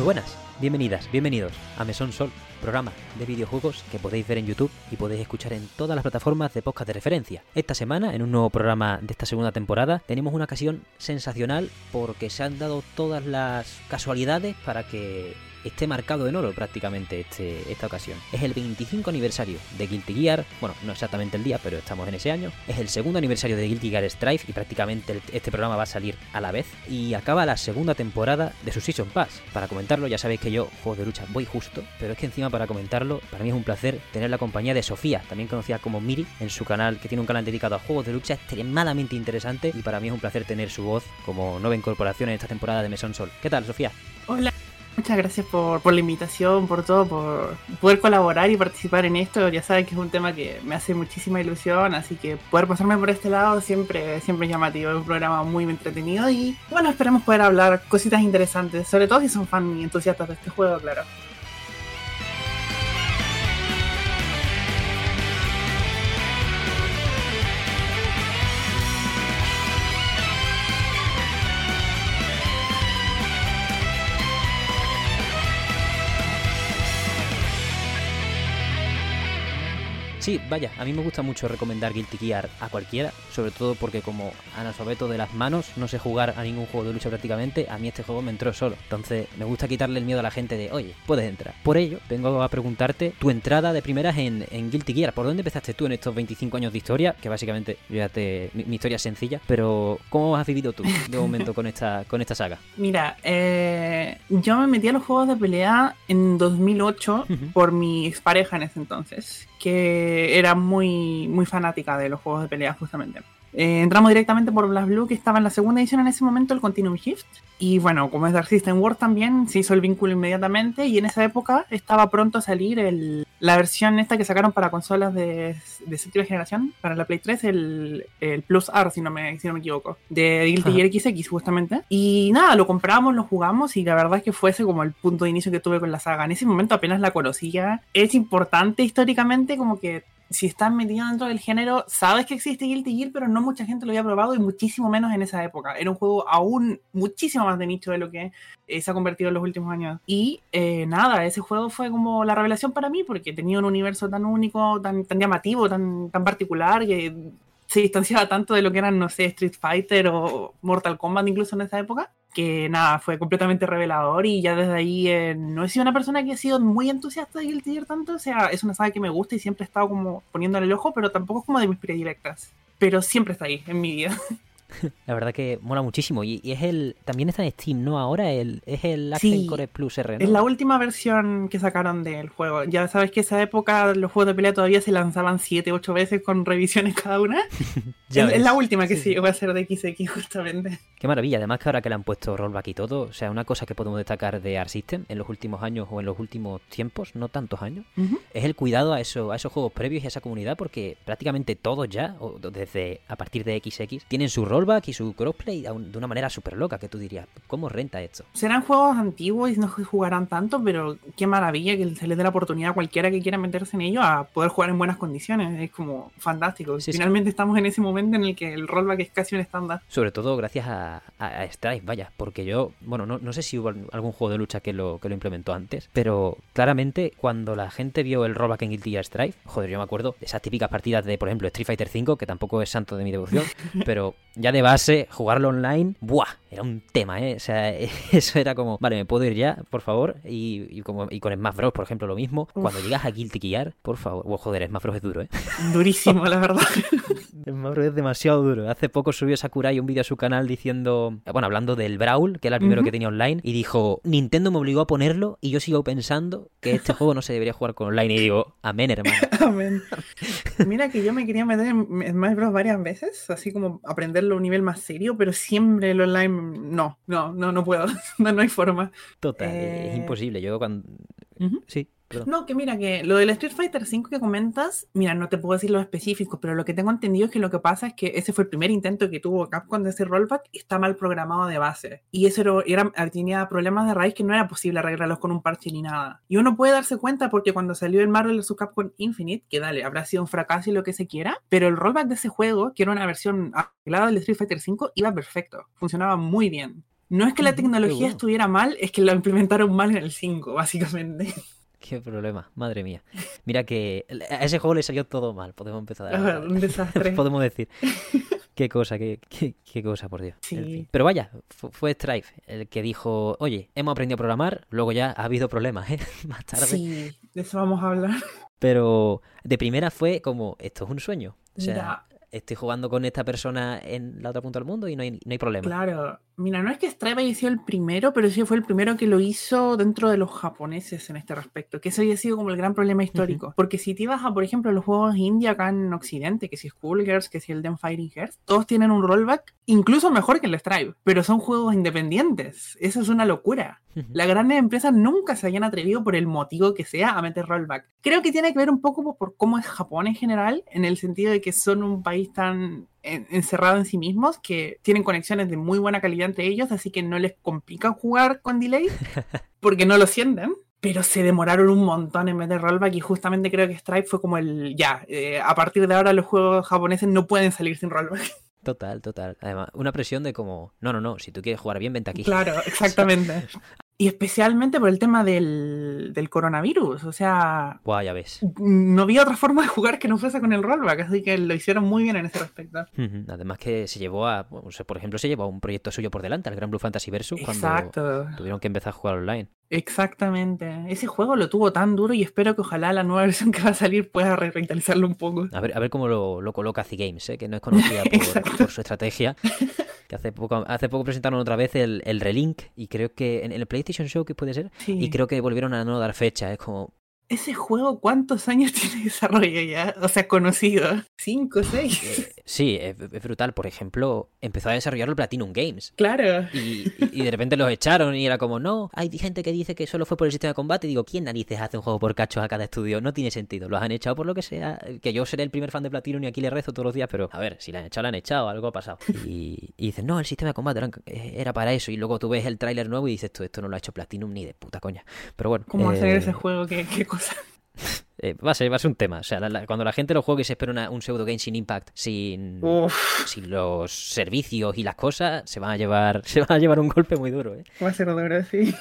Muy buenas, bienvenidas, bienvenidos a Mesón Sol, programa de videojuegos que podéis ver en YouTube y podéis escuchar en todas las plataformas de podcast de referencia. Esta semana, en un nuevo programa de esta segunda temporada, tenemos una ocasión sensacional porque se han dado todas las casualidades para que esté marcado en oro prácticamente este, esta ocasión. Es el 25 aniversario de Guilty Gear, bueno, no exactamente el día, pero estamos en ese año. Es el segundo aniversario de Guilty Gear Strife y prácticamente este programa va a salir a la vez. Y acaba la segunda temporada de su Season Pass. Para comentarlo, ya sabéis que yo, juegos de lucha, voy justo, pero es que encima para comentarlo, para mí es un placer tener la compañía de Sofía, también conocida como Miri, en su canal, que tiene un canal dedicado a juegos de lucha extremadamente interesante y para mí es un placer tener su voz como nueva incorporación en esta temporada de Mesón Sol. ¿Qué tal, Sofía? Hola, muchas gracias por, por la invitación, por todo, por poder colaborar y participar en esto. Ya sabes que es un tema que me hace muchísima ilusión, así que poder pasarme por este lado siempre, siempre es llamativo. Es un programa muy entretenido y bueno, esperemos poder hablar cositas interesantes, sobre todo si son fan y entusiastas de este juego, claro. Sí, vaya, a mí me gusta mucho recomendar Guilty Gear a cualquiera, sobre todo porque como analfabeto de las manos, no sé jugar a ningún juego de lucha prácticamente, a mí este juego me entró solo. Entonces me gusta quitarle el miedo a la gente de, oye, puedes entrar. Por ello, vengo a preguntarte tu entrada de primeras en, en Guilty Gear. ¿Por dónde empezaste tú en estos 25 años de historia? Que básicamente ya te... Mi, mi historia es sencilla, pero ¿cómo has vivido tú de momento con esta, con esta saga? Mira, eh, yo me metí a los juegos de pelea en 2008 Ujú. por mi expareja en ese entonces, que era muy, muy fanática de los juegos de pelea justamente. Eh, entramos directamente por Blast Blue, que estaba en la segunda edición en ese momento, el Continuum Shift. Y bueno, como es Dark System World también, se hizo el vínculo inmediatamente. Y en esa época estaba pronto a salir el- la versión esta que sacaron para consolas de, de séptima generación, para la Play 3, el, el Plus R, si no me, si no me equivoco, de Guilty. Gear XX justamente. Y nada, lo compramos, lo jugamos y la verdad es que fue ese como el punto de inicio que tuve con la saga. En ese momento apenas la conocía. Es importante históricamente como que si estás metido dentro del género, sabes que existe Guilty Gear, pero no mucha gente lo había probado y muchísimo menos en esa época. Era un juego aún muchísimo más de nicho de lo que eh, se ha convertido en los últimos años. Y eh, nada, ese juego fue como la revelación para mí porque tenía un universo tan único, tan, tan llamativo, tan, tan particular que se distanciaba tanto de lo que eran, no sé, Street Fighter o Mortal Kombat incluso en esa época, que nada, fue completamente revelador y ya desde ahí eh, no he sido una persona que ha sido muy entusiasta de Guilty Gear tanto, o sea, es una saga que me gusta y siempre he estado como poniéndole el ojo, pero tampoco es como de mis predilectas. Pero siempre está ahí en mi vida. La verdad que mola muchísimo y, y es el... También está en Steam, ¿no? Ahora el, es el Accent Sí. Core Plus R, ¿no? Es la última versión que sacaron del juego. Ya sabes que esa época los juegos de pelea todavía se lanzaban 7, 8 veces con revisiones cada una. Ya es, la última que Sí, va a ser de XX justamente. Qué maravilla, además que ahora que le han puesto rollback y todo, o sea, una cosa que podemos destacar de Art System en los últimos años o en los últimos tiempos, no tantos años, es el cuidado a, eso, a esos juegos previos y a esa comunidad porque prácticamente todos ya, o desde a partir de XX, tienen su rollback y su crossplay de una manera súper loca que tú dirías, ¿cómo renta esto? Serán juegos antiguos y no se jugarán tanto, pero qué maravilla que se les dé la oportunidad a cualquiera que quiera meterse en ello a poder jugar en buenas condiciones. Es como fantástico. Sí, sí. Finalmente estamos en ese momento en el que el rollback es casi un estándar. Sobre todo gracias a, a, a Strife, vaya, porque yo, bueno, no, no sé si hubo algún juego de lucha que lo, que lo implementó antes, pero claramente cuando la gente vio el rollback en Guilty Gear Strife, joder, yo me acuerdo de esas típicas partidas de, por ejemplo, Street Fighter V, que tampoco es santo de mi devoción, pero ya de base, jugarlo online, ¡buah! Era un tema, ¿eh? O sea, eso era como, vale, me puedo ir ya, por favor, y, y como, y con Smash Bros, por ejemplo, lo mismo. Uf. Cuando llegas a Guilty Gear, por favor, oh, joder, Smash Bros es duro, ¿eh? Durísimo, la verdad. Bros es demasiado duro. Hace poco subió Sakurai un vídeo a su canal diciendo, bueno, hablando del Brawl, que era el primero que tenía online, y dijo, Nintendo me obligó a ponerlo y yo sigo pensando que este juego no se debería jugar con online. Y digo, amén, hermano. Amén. Mira que yo me quería meter en Smash Bros varias veces, así como aprenderlo a un nivel más serio, pero siempre el online no, no, no, no puedo. No, no hay forma. Total, es Eh, imposible. Yo cuando... Sí, perdón. No, que mira, que lo del Street Fighter V que comentas, mira, no te puedo decir los específicos, pero lo que tengo entendido es que lo que pasa es que ese fue el primer intento que tuvo Capcom de ese rollback, y está mal programado de base. Y eso era, era- tenía problemas de raíz que no era posible arreglarlos con un parche ni nada. Y uno puede darse cuenta porque cuando salió el Marvel vs. Capcom Infinite, que dale, habrá sido un fracaso y lo que se quiera, pero el rollback de ese juego, que era una versión arreglada del Street Fighter V, iba perfecto, funcionaba muy bien. No es que la tecnología bueno. estuviera mal, es que lo implementaron mal en el 5, básicamente. Qué problema, madre mía. Mira que a ese juego le salió todo mal, podemos empezar a... Un desastre. podemos decir. Qué cosa, qué, qué, qué cosa, por Dios. En Sí. fin. Pero vaya, fu- fue Stripe el que dijo, oye, hemos aprendido a programar, luego ya ha habido problemas, ¿eh? Más tarde. Sí, de eso vamos a hablar. Pero de primera fue como, esto es un sueño. O sea, Mira, estoy jugando con esta persona en la otra punta del mundo y no hay, no hay problema. claro. Mira, no es que Stripe haya sido el primero, pero sí fue el primero que lo hizo dentro de los japoneses en este respecto. Que eso había sido como el gran problema histórico. Porque si te ibas a, por ejemplo, los juegos indie acá en Occidente, que si Schoolgirls, que si el Den Fighting Hearts, todos tienen un rollback incluso mejor que el Stripe. Pero son juegos independientes. Eso es una locura. Las grandes empresas nunca se habían atrevido, por el motivo que sea, a meter rollback. Creo que tiene que ver un poco por cómo es Japón en general, en el sentido de que son un país tan en- encerrado en sí mismos que tienen conexiones de muy buena calidad entre ellos, así que no les complica jugar con delay porque no lo sienten. Pero se demoraron un montón en meter rollback y justamente creo que Stripe fue como el ya, eh, a partir de ahora los juegos japoneses no pueden salir sin rollback. Total, total. Además, una presión de como, no, no, no, si tú quieres jugar bien, vente aquí. Claro, exactamente. Y especialmente por el tema del, del coronavirus, o sea, Buah, ya ves. no había otra forma de jugar que no fuese con el rollback, así que lo hicieron muy bien en ese respecto. Además que se llevó a, bueno, o sea, por ejemplo, se llevó a un proyecto suyo por delante, al Gran Blue Fantasy Versus, cuando tuvieron que empezar a jugar online. exactamente. Ese juego lo tuvo tan duro y espero que ojalá la nueva versión que va a salir pueda re- revitalizarlo un poco. A ver, a ver cómo lo, lo coloca C-Games, ¿eh? que no es conocida por su estrategia. Que hace poco, hace poco presentaron otra vez el, el Relink y creo que en el PlayStation Show que puede ser Sí. y creo que volvieron a no dar fecha. Es como, Ese juego, ¿cuántos años tiene de desarrollo ya? O sea, conocido. ¿Cinco, seis? eh, sí, es, es brutal. Por ejemplo, empezó a desarrollarlo Platinum Games. Claro. Y, y- de repente los echaron y era como, no, hay gente que dice que solo fue por el sistema de combate. Y digo, ¿quién narices hace un juego por cachos a cada estudio? No tiene sentido. Los han echado por lo que sea. Que yo seré el primer fan de Platinum y aquí le rezo todos los días, pero a ver, si la han echado, la han echado, algo ha pasado. Y, y dicen, no, el sistema de combate era, eh, era para eso. Y luego tú ves el tráiler nuevo y dices, esto, esto no lo ha hecho Platinum ni de puta coña. Pero bueno. ¿Cómo eh, hacer ese juego? ¿Qué, qué cosa? Eh, va, a ser, va a ser un tema. O sea, la- la- cuando la gente lo juegue y se espera una- un pseudo game sin impact, sin, sin los servicios y las cosas, se van a llevar, se van a llevar un golpe muy duro, ¿eh? va a ser duro, sí.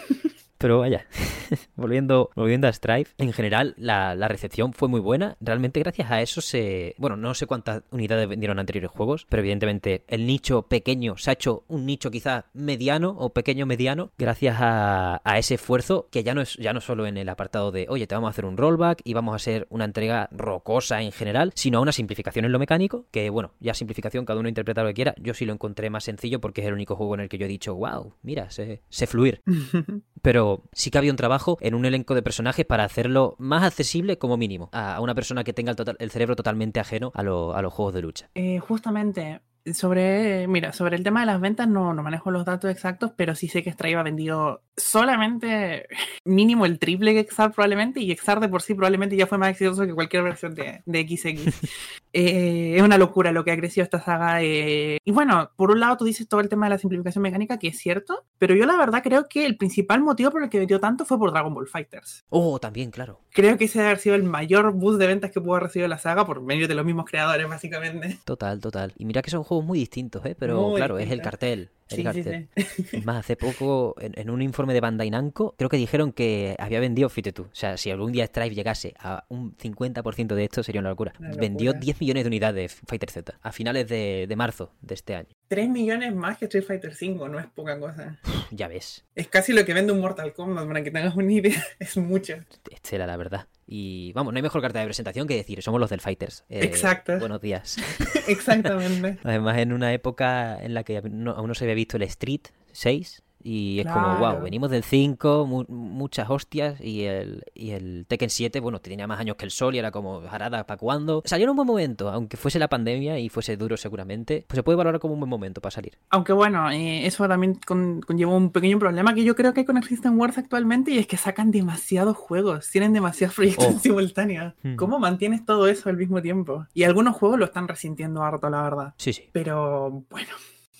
Pero vaya, volviendo, volviendo a Strife, en general la, la recepción fue muy buena. Realmente gracias a eso se... Bueno, no sé cuántas unidades vendieron anteriores juegos, pero evidentemente el nicho pequeño se ha hecho un nicho quizás mediano o pequeño mediano gracias a, a ese esfuerzo que ya no es ya no solo en el apartado de, oye, te vamos a hacer un rollback y vamos a hacer una entrega rocosa en general, sino a una simplificación en lo mecánico, que bueno, ya simplificación, cada uno interpreta lo que quiera. Yo sí lo encontré más sencillo porque es el único juego en el que yo he dicho, wow, mira, sé, sé fluir pero sí que había un trabajo en un elenco de personajes para hacerlo más accesible como mínimo a una persona que tenga el, total- el cerebro totalmente ajeno a, lo- a los juegos de lucha. Eh, justamente, sobre, mira, sobre el tema de las ventas no, no manejo los datos exactos, pero sí sé que Stripe ha vendido solamente mínimo el triple que XR probablemente, y XR de por sí probablemente ya fue más exitoso que cualquier versión de, de XX. Eh, es una locura lo que ha crecido esta saga. eh, y bueno, por un lado tú dices todo el tema de la simplificación mecánica, que es cierto, pero yo la verdad creo que el principal motivo por el que vendió tanto fue por Dragon Ball Fighters. Oh, también, claro. Creo que ese debe haber sido el mayor boost de ventas que pudo haber recibido la saga por medio de los mismos creadores, básicamente. Total, total. Y mira que son juegos muy distintos, ¿eh? Pero Muy claro, es el cartel. El Sí, cartel. sí. Más, hace poco, en, en un informe de Bandai Namco, creo que dijeron que había vendido, fíjate tú, o sea, si algún día Strife llegase a un 50% de esto, sería una locura. Una Vendió locura. 10 millones de unidades Fighter Z a finales de, de marzo de este año. 3 millones más que Street Fighter V, no es poca cosa. Ya ves, Es casi lo que vende un Mortal Kombat, para que tengas una idea. Es mucho. Estela, la verdad. Y vamos, no hay mejor carta de presentación que decir, somos los del Fighters. Eh, Exacto. Buenos días. Exactamente. Además, en una época en la que no- aún no se había visto el Street 6. Y es como, wow, venimos del 5, mu- muchas hostias. Y el, y el Tekken 7, bueno, tenía más años que el Sol y era como, jarada, ¿para cuándo? Salió en un buen momento, aunque fuese la pandemia y fuese duro seguramente. Pues se puede valorar como un buen momento para salir. Aunque bueno, eh, eso también con- conlleva un pequeño problema que yo creo que hay con el System Wars actualmente y es que sacan demasiados juegos, tienen demasiados proyectos Oh. en simultáneo. Hmm. ¿Cómo mantienes todo eso al mismo tiempo? Y algunos juegos lo están resintiendo harto, la verdad. Sí, sí. Pero bueno,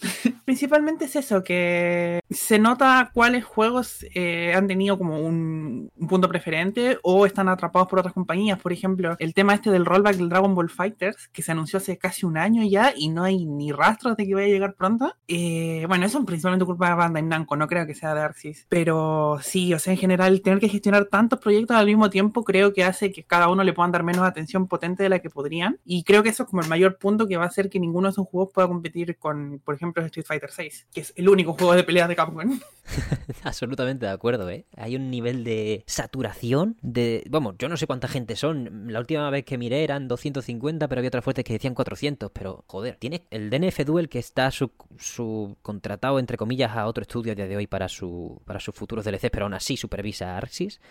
Principalmente es eso, que se nota cuáles juegos eh, han tenido como un, un, punto preferente o están atrapados por otras compañías. Por ejemplo, el tema este del rollback del Dragon Ball Fighters, que se anunció hace casi un año ya y no hay ni rastros de que vaya a llegar pronto. Eh, bueno, eso es principalmente culpa de Bandai Namco, no creo que sea de Arxis. Pero sí, o sea, en general, tener que gestionar tantos proyectos al mismo tiempo creo que hace que cada uno le puedan dar menos atención potente de la que podrían. Y creo que eso es como el mayor punto que va a hacer que ninguno de esos juegos pueda competir con, por ejemplo, Street Fighter 6, que es el único juego de peleas de Capcom. Absolutamente de acuerdo, ¿eh? Hay un nivel de saturación de... Vamos, yo no sé cuánta gente son. La última vez que miré eran 250, pero había otras fuentes que decían 400. Pero, joder, tiene el DNF Duel que está subcontratado, su entre comillas, a otro estudio a día de hoy para, su, para sus futuros DLCs, pero aún así supervisa a Arxis.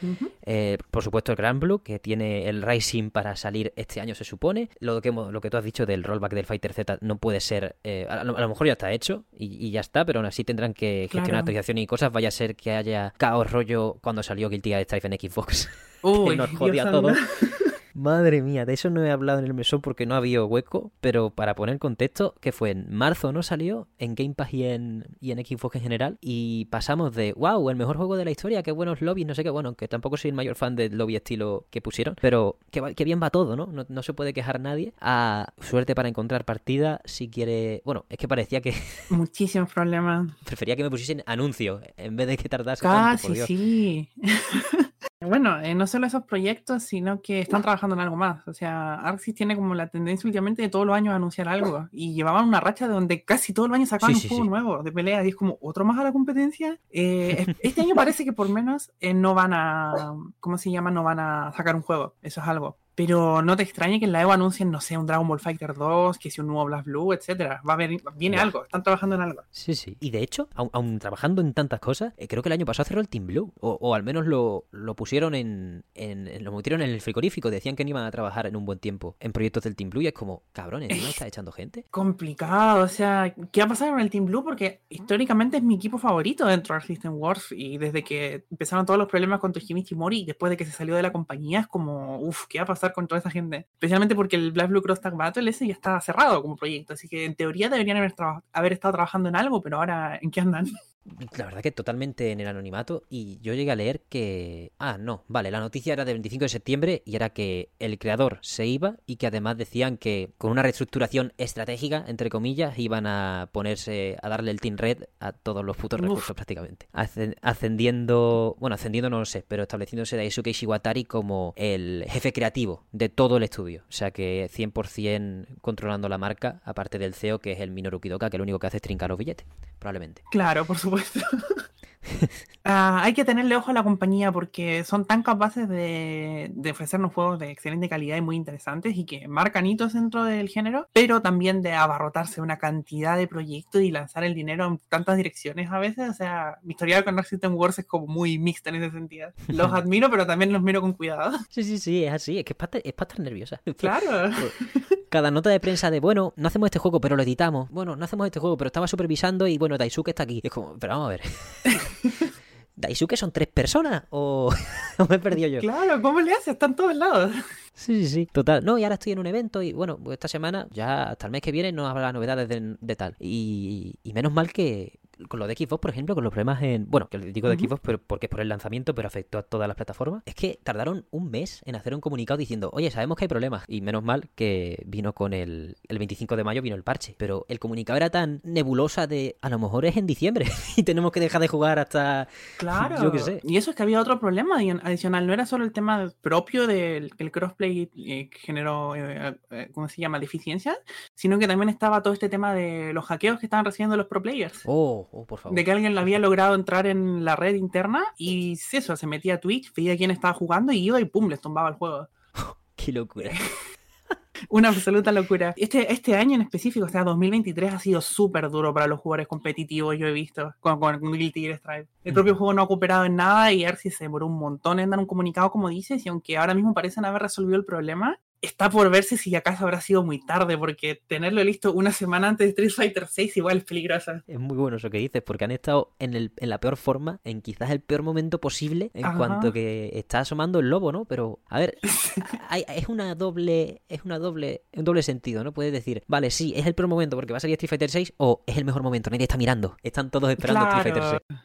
eh, por supuesto, el Grand Blue, que tiene el Rising para salir este año, se supone. Lo que, lo que tú has dicho del rollback del Fighter Z no puede ser... Eh, a, lo, a, lo, mejor ya está hecho y, y, ya está, pero aún así tendrán que gestionar claro. actualización y cosas. Vaya a ser que haya caos rollo cuando salió Guilty Gear Strive en Xbox. Uy, que nos jodía a todos. Madre mía, de eso no he hablado en el mesón porque no había hueco, pero para poner contexto, que fue en marzo, ¿no? Salió en Game Pass y en, y en Xbox en general, y pasamos de, wow, el mejor juego de la historia, qué buenos lobbies, no sé qué, bueno, que tampoco soy el mayor fan del lobby estilo que pusieron, pero que, que bien va todo, ¿no? ¿no? ¿no? se puede quejar nadie. A suerte para encontrar partida, si quiere... Bueno, es que parecía que... Muchísimos problemas. Prefería que me pusiesen anuncio, en vez de que tardase Casi, tanto, por Dios. sí. Bueno, eh, no solo esos proyectos, sino que están trabajando en algo más. O sea, Arxis tiene como la tendencia últimamente de todos los años anunciar algo. Y llevaban una racha de donde casi todos los años sacaban Sí, un sí, juego sí. nuevo de pelea. Y es como, ¿otro más a la competencia? Eh, este año parece que por menos eh, no van a, ¿cómo se llama? No van a sacar un juego. Eso es algo. Pero no te extrañe que en la Evo anuncien, no sé, un Dragon Ball Fighter 2, que si un nuevo Blast Blue, etcétera. Va a haber, viene algo, están trabajando en algo. Sí, sí. Y de hecho, aun, aun trabajando en tantas cosas, eh, creo que el año pasado cerró el Team Blue. O, o al menos lo, lo pusieron en, Lo metieron en el frigorífico. Decían que no iban a trabajar en un buen tiempo en proyectos del Team Blue. Y es como, cabrones, ¿no está echando gente? complicado, o sea, ¿qué va a pasar con el Team Blue? Porque históricamente es mi equipo favorito dentro de System Wars y desde que empezaron todos los problemas con Toshimichi Mori, después de que se salió de la compañía, es como, uff, ¿qué va a pasar con toda esa gente? Especialmente porque el Black Blue Cross Tag Battle ese ya está cerrado como proyecto, así que en teoría deberían haber, estado trabajando en algo, pero ahora, ¿en qué andan? La verdad que totalmente en el anonimato. Y yo llegué a leer que. Ah, no, vale, la noticia era del 25 de septiembre y era que el creador se iba y que además decían que con una reestructuración estratégica, entre comillas, iban a ponerse a darle el Team Red a todos los putos Uf. recursos prácticamente. Ascen- Ascendiendo. Bueno, ascendiendo no lo sé, pero estableciéndose Daisuke Ishiwatari como el jefe creativo de todo el estudio. O sea que 100% controlando la marca, aparte del CEO, que es el Minoru Kidoka, que lo único que hace es trincar los billetes, probablemente. Claro, por supuesto. Ah, hay que tenerle ojo a la compañía porque son tan capaces de, de ofrecernos juegos de excelente calidad y muy interesantes y que marcan hitos dentro del género, pero también de abarrotarse una cantidad de proyectos y lanzar el dinero en tantas direcciones a veces. O sea, mi historia con Dark System Wars es como muy mixta en ese sentido. Los admiro, pero también los miro con cuidado. Sí, sí, sí, es así, es que es para, es para estar nerviosa. Claro. Cada nota de prensa de, bueno, no hacemos este juego, pero lo editamos. Bueno, no hacemos este juego, pero estaba supervisando y bueno, Daisuke está aquí. Es como, pero vamos a ver. ¿Daisuke son tres personas? ¿O, me he perdido yo? Claro, ¿cómo le hace? Están todos lados. Sí, sí, sí. Total. No, y ahora estoy en un evento y bueno, pues esta semana, ya hasta el mes que viene, no habrá novedades de, de tal. Y, y menos mal que con lo de Xbox, por ejemplo, con los problemas en. Bueno, que digo de. Xbox pero porque es por el lanzamiento, pero afectó a todas las plataformas. Es que tardaron un mes en hacer un comunicado diciendo, oye, sabemos que hay problemas. Y menos mal que vino con el. El 25 de mayo vino el parche. Pero el comunicado era tan nebulosa de. A lo mejor es en diciembre y tenemos que dejar de jugar hasta. Claro. Yo qué sé. Y eso es que había otro problema adi- adicional. No era solo el tema propio del el crossplay eh, que generó, eh, eh, ¿cómo se llama?, deficiencias, sino que también estaba todo este tema de los hackeos que estaban recibiendo los pro players. Oh, oh, por favor. De que alguien lo había logrado entrar en la red interna y eso, se metía a Twitch, veía quién estaba jugando y iba y pum, les tumbaba el juego. Qué locura. Una absoluta locura. Este, este año en específico, o sea, 2023 ha sido súper duro para los jugadores competitivos, yo he visto, con, con, Guilty Gear Strive. El propio juego no ha cooperado en nada y Arceus se demoró un montón en dar un comunicado como dices, y aunque ahora mismo parecen haber resolvido el problema, está por verse si acaso habrá sido muy tarde, porque tenerlo listo una semana antes de Street Fighter 6 igual es peligroso. Es muy bueno eso que dices, porque han estado en, el, en la peor forma, en quizás el peor momento posible, en cuanto que está asomando el lobo, ¿no? Pero, a ver, es una doble, es una doble, un doble sentido, ¿no? Puedes decir, vale, sí, es el peor momento porque va a salir Street Fighter 6, o es el mejor momento, nadie está mirando, están todos esperando Street Fighter 6.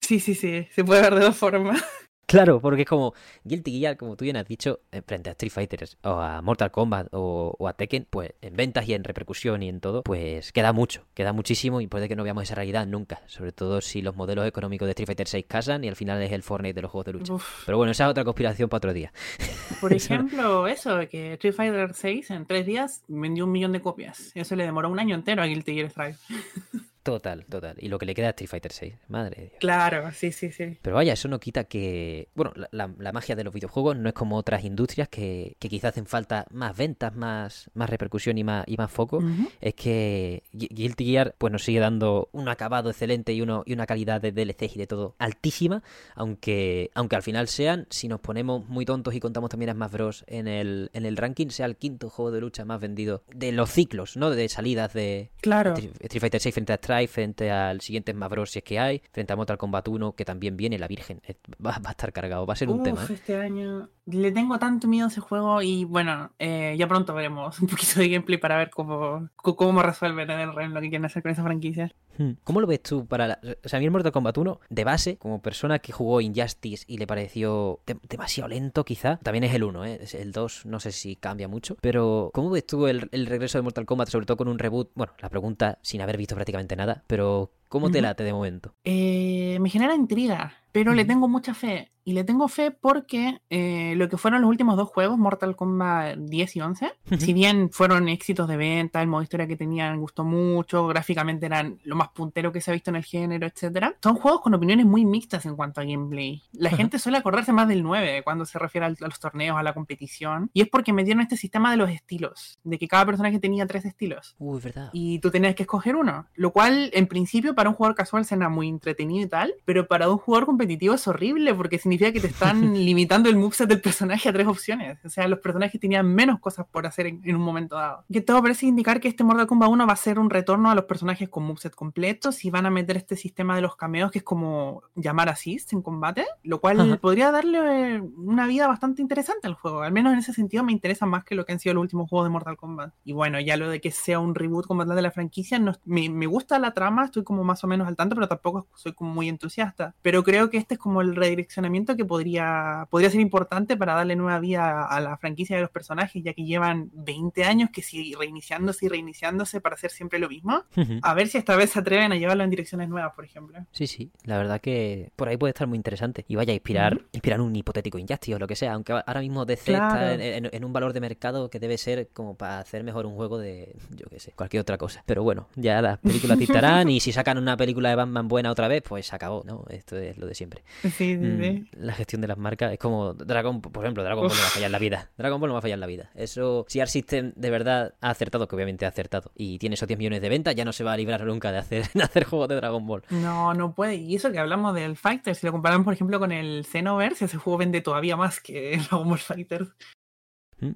Sí, sí, sí, se puede ver de dos formas. Claro, porque es como Guilty Gear, como tú bien has dicho, eh, frente a Street Fighter o a Mortal Kombat o, a Tekken, pues en ventas y en repercusión y en todo, pues queda mucho, queda muchísimo y puede que no veamos esa realidad nunca, sobre todo si los modelos económicos de Street Fighter 6 casan y al final es el Fortnite de los juegos de lucha. Pero bueno, esa es otra conspiración para otro día. Por ejemplo, eso, que Street Fighter 6 en tres días vendió un millón de copias. Eso le demoró un año entero a Guilty Gear Strive. Total, total. Y lo que le queda a Street Fighter 6. Madre de Dios. Claro, sí, sí, sí. Pero vaya, eso no quita que. Bueno, la, magia de los videojuegos no es como otras industrias que, quizás hacen falta más ventas, más, más repercusión y más, y más foco. Es que Guilty Gear pues nos sigue dando un acabado excelente y, uno, y una calidad de DLC y de todo altísima. Aunque, aunque al final sean, si nos ponemos muy tontos y contamos también a Smash Bros. en el, en el ranking, sea el quinto juego de lucha más vendido de los ciclos, ¿no? De salidas de claro. Street Fighter 6 frente a frente al siguiente Smash Bros. si es que hay, frente a Mortal Kombat 1, que también viene la Virgen. Va, a estar cargado, va a ser un tema. ¿eh? Este año le tengo tanto miedo a ese juego y bueno, eh, ya pronto veremos un poquito de gameplay para ver cómo, cómo resuelven en el REM lo que quieren hacer con esa franquicia. Hmm. ¿Cómo lo ves tú para la... O sea, a mí el Mortal Kombat 1, de base, como persona que jugó Injustice y le pareció demasiado lento quizá, también es el 1, ¿eh? El 2 no sé si cambia mucho, pero ¿cómo ves tú el, el regreso de Mortal Kombat, sobre todo con un reboot? Bueno, la pregunta sin haber visto prácticamente nada, pero ¿cómo te late de momento? Eh, me genera intriga, pero le tengo mucha fe. Y le tengo fe porque eh, lo que fueron los últimos dos juegos, Mortal Kombat 10 y 11, si bien fueron éxitos de venta, el modo historia que tenían gustó mucho, gráficamente eran lo más puntero que se ha visto en el género, etcétera, son juegos con opiniones muy mixtas en cuanto a gameplay. La gente suele acordarse más del 9 cuando se refiere a los torneos, a la competición, y es porque metieron este sistema de los estilos, de que cada personaje tenía tres estilos. Uy, verdad. Y tú tenías que escoger uno, lo cual en principio para un jugador casual suena muy entretenido y tal, pero para un jugador competitivo es horrible porque significa que te están limitando el moveset del personaje a tres opciones. O sea, los personajes tenían menos cosas por hacer en, un momento dado. Que todo parece indicar que este Mortal Kombat 1 va a ser un retorno a los personajes con moveset completos y van a meter este sistema de los cameos que es como llamar assist en combate, lo cual podría darle una vida bastante interesante al juego. Al menos en ese sentido me interesa más que lo que han sido los últimos juegos de Mortal Kombat. Y bueno, ya lo de que sea un reboot como tal de la franquicia, no, me, me gusta la trama, estoy como más o menos al tanto, pero tampoco soy como muy entusiasta. Pero creo que este es como el redireccionamiento que podría, podría ser importante para darle nueva vida a la franquicia de los personajes, ya que llevan 20 años que sigue reiniciándose y reiniciándose para hacer siempre lo mismo. A ver si esta vez se atreven a llevarlo en direcciones nuevas, por ejemplo. Sí, sí, la verdad que por ahí puede estar muy interesante. Y vaya a inspirar, inspirar un hipotético Injustice o lo que sea, aunque ahora mismo DC está en, un valor de mercado que debe ser como para hacer mejor un juego de, yo qué sé, cualquier otra cosa. Pero bueno, ya las películas dictarán y si sacan una película de Batman buena otra vez, pues se acabó, ¿no? Esto es lo de siempre. Sí, sí, mm, la gestión de las marcas es como Dragon, por ejemplo, Dragon Ball no va a fallar en la vida. Dragon Ball no va a fallar en la vida. Eso, si Art System de verdad ha acertado, que obviamente ha acertado, y tiene esos 10 millones de ventas, ya no se va a librar nunca de hacer, de hacer juegos de Dragon Ball. No, no puede. Y eso que hablamos del Fighter, si lo comparamos, por ejemplo, con el Xenoverse, ese juego vende todavía más que Dragon Ball Fighter.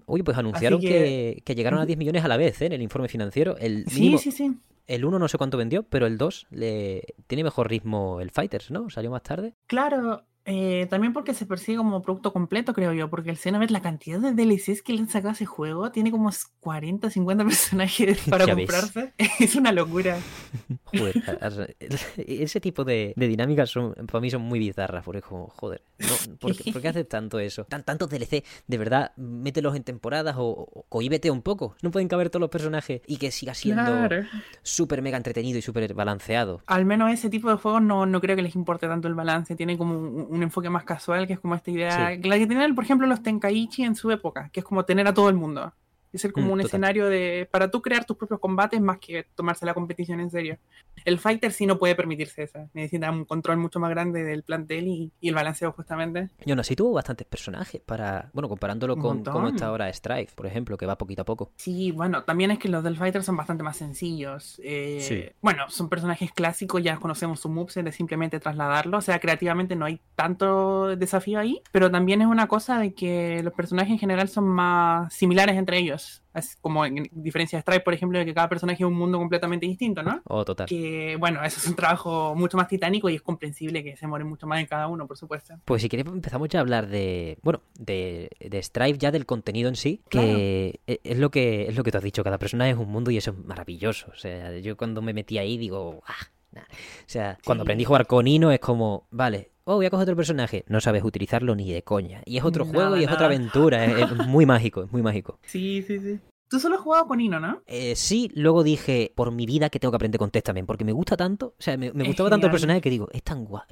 Uy, mm, pues anunciaron que... que, llegaron a 10 millones a la vez ¿eh? en el informe financiero. El sí, sí, sí. El 1 no sé cuánto vendió, pero el 2 le... tiene mejor ritmo el Fighters, ¿no? Salió más tarde. Claro, eh, también porque se persigue como producto completo, creo yo, porque el Xenoverse, la cantidad de DLCs que le han sacado a ese juego, tiene como 40, 50 personajes para comprarse. Es una locura. joder, ese tipo de, dinámicas son, para mí son muy bizarras, porque es como, joder, ¿por, qué, haces tanto eso? Tan, tantos DLC, de verdad, mételos en temporadas o, cohíbete un poco. No pueden caber todos los personajes y que siga siendo súper mega entretenido y súper balanceado. Al menos ese tipo de juegos no, no creo que les importe tanto el balance, tiene como un enfoque más casual, que es como esta idea, la que tenían, por ejemplo, los Tenkaichi en su época, que es como tener a todo el mundo. Es ser como Mm, un total. escenario de para tú crear tus propios combates más que tomarse la competición en serio. El fighter sí no puede permitirse eso. Necesita un control mucho más grande del plantel y, y el balanceo justamente. Y aún así tuvo bastantes personajes para, bueno, comparándolo con cómo está ahora Strife, por ejemplo, que va poquito a poco. Sí, bueno, también es que los del fighter son bastante más sencillos. Eh, Sí. Bueno, son personajes clásicos, ya conocemos su moveset, es simplemente trasladarlo. O sea, creativamente no hay tanto desafío ahí, pero también es una cosa de que los personajes en general son más similares entre ellos. Es como en diferencia de Stripe, por ejemplo, de que cada personaje es un mundo completamente distinto, ¿no? Oh, total. Que bueno, eso es un trabajo mucho más titánico y es comprensible que se muere mucho más en cada uno, por supuesto. Pues si quieres empezamos ya a hablar de, bueno, de, de Strife ya del contenido en sí, que e- es lo que es lo que tú has dicho, cada persona es un mundo y eso es maravilloso. O sea, yo cuando me metí ahí digo, ah, nah". o sea, cuando aprendí a jugar con Ino es como, vale, oh, voy a coger otro personaje, no sabes utilizarlo ni de coña. Y es otro Nada, juego y es otra aventura, es, es muy mágico, es muy mágico. Sí, sí, sí. Tú solo has jugado con Ino, ¿no? Eh, sí, luego dije, por mi vida que tengo que aprender con Testament, porque me gusta tanto, o sea, me, gustaba tanto el personaje que digo, es tan guau,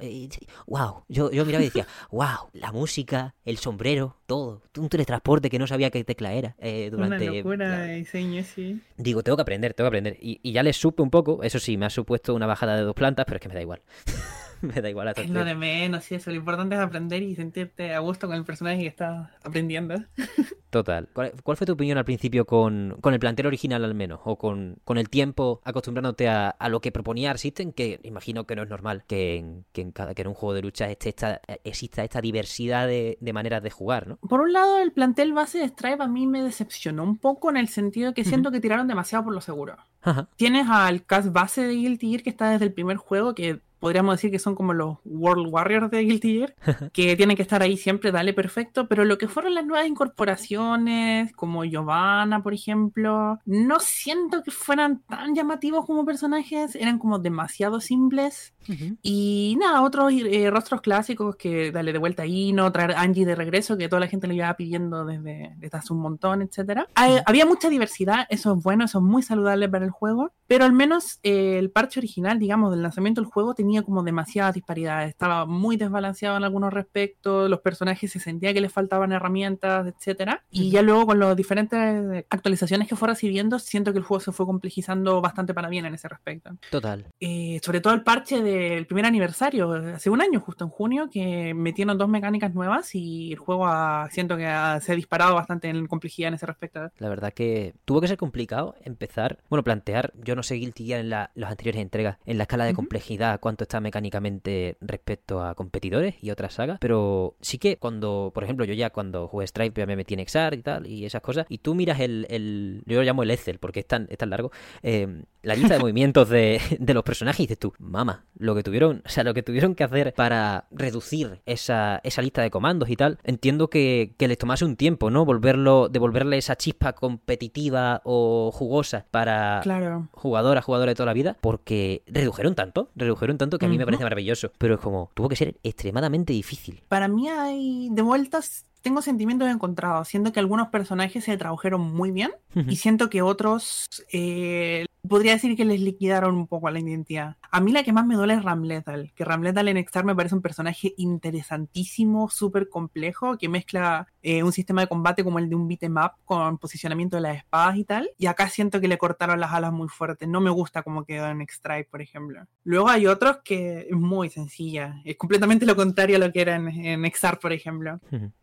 wow. Yo, yo miraba y decía, wow, la música, el sombrero, todo, un teletransporte que no sabía qué tecla era eh, durante... Una locura de diseño, sí. Digo, tengo que aprender, tengo que aprender. Y, y ya les supe un poco, eso sí, me ha supuesto una bajada de dos plantas, pero es que me da igual. me da igual hasta Es lo de menos y eso. Lo importante es aprender y sentirte a gusto con el personaje que estás aprendiendo. Total. ¿Cuál, cuál fue tu opinión al principio con, con el plantel original al menos? O con, con el tiempo acostumbrándote a, a lo que proponía Arc System, que imagino que no es normal que en, que en, cada, que en un juego de lucha esté esta, exista esta diversidad de, de maneras de jugar, ¿no? Por un lado, el plantel base de Stripe a mí me decepcionó un poco en el sentido que siento que tiraron demasiado por lo seguro. Ajá. Tienes al cast base de Guilty Gear que está desde el primer juego, que podríamos decir que son como los World Warriors de Guilty Gear, que tienen que estar ahí siempre, dale perfecto, pero lo que fueron las nuevas incorporaciones, como Giovanna, por ejemplo, no siento que fueran tan llamativos como personajes, eran como demasiado simples. Y nada, otros eh, rostros clásicos que darle de vuelta a Ino, traer Angie de regreso, que toda la gente le iba pidiendo desde, desde hace un montón, etcétera. Hay- Había mucha diversidad, eso es bueno, eso es muy saludable para el juego, pero al menos eh, el parche original, digamos, del lanzamiento del juego tenía como demasiadas disparidades, estaba muy desbalanceado en algunos respectos, los personajes se sentía que les faltaban herramientas, etcétera. Y ya luego con las diferentes actualizaciones que fue recibiendo, siento que el juego se fue complejizando bastante para bien en ese respecto Total. eh, sobre todo el parche del primer aniversario, hace un año, justo en junio, que metieron dos mecánicas nuevas y el juego ha- siento que ha- se ha disparado bastante en complejidad en ese respecto. La verdad que tuvo que ser complicado empezar, bueno, plantear, yo no sé Guilty Gear en la- las anteriores entregas, en la escala de Ujú. complejidad, cuánto está mecánicamente respecto a competidores y otras sagas, pero sí que cuando, por ejemplo, yo ya cuando jugué Stripe ya me metí en Exar y tal, y esas cosas, y tú miras el, el yo lo llamo el Excel, porque es tan, es tan largo, eh, la lista de movimientos de, de los personajes y dices tú, mama, lo que tuvieron, o sea, lo que tuvieron que hacer para reducir esa, esa lista de comandos y tal, entiendo que, que les tomase un tiempo, ¿no? Volverlo, devolverle esa chispa competitiva o jugosa para Claro. jugador a jugador de toda la vida, porque redujeron tanto, redujeron tanto que a mí me parece maravilloso, pero es como, tuvo que ser extremadamente difícil. Para mí hay de vueltas, tengo sentimientos encontrados, siento que algunos personajes se tradujeron muy bien y siento que otros eh, podría decir que les liquidaron un poco la identidad. A mí la que más me duele es Ramlethal, que Ramlethal en Exar me parece un personaje interesantísimo, súper complejo, que mezcla eh, un sistema de combate como el de un beat'em up con posicionamiento de las espadas y tal. Y acá siento que le cortaron las alas muy fuertes. No me gusta como quedó en X-Strike, por ejemplo. Luego hay otros que es muy sencilla. Es completamente lo contrario a lo que era en, en Exar, por ejemplo.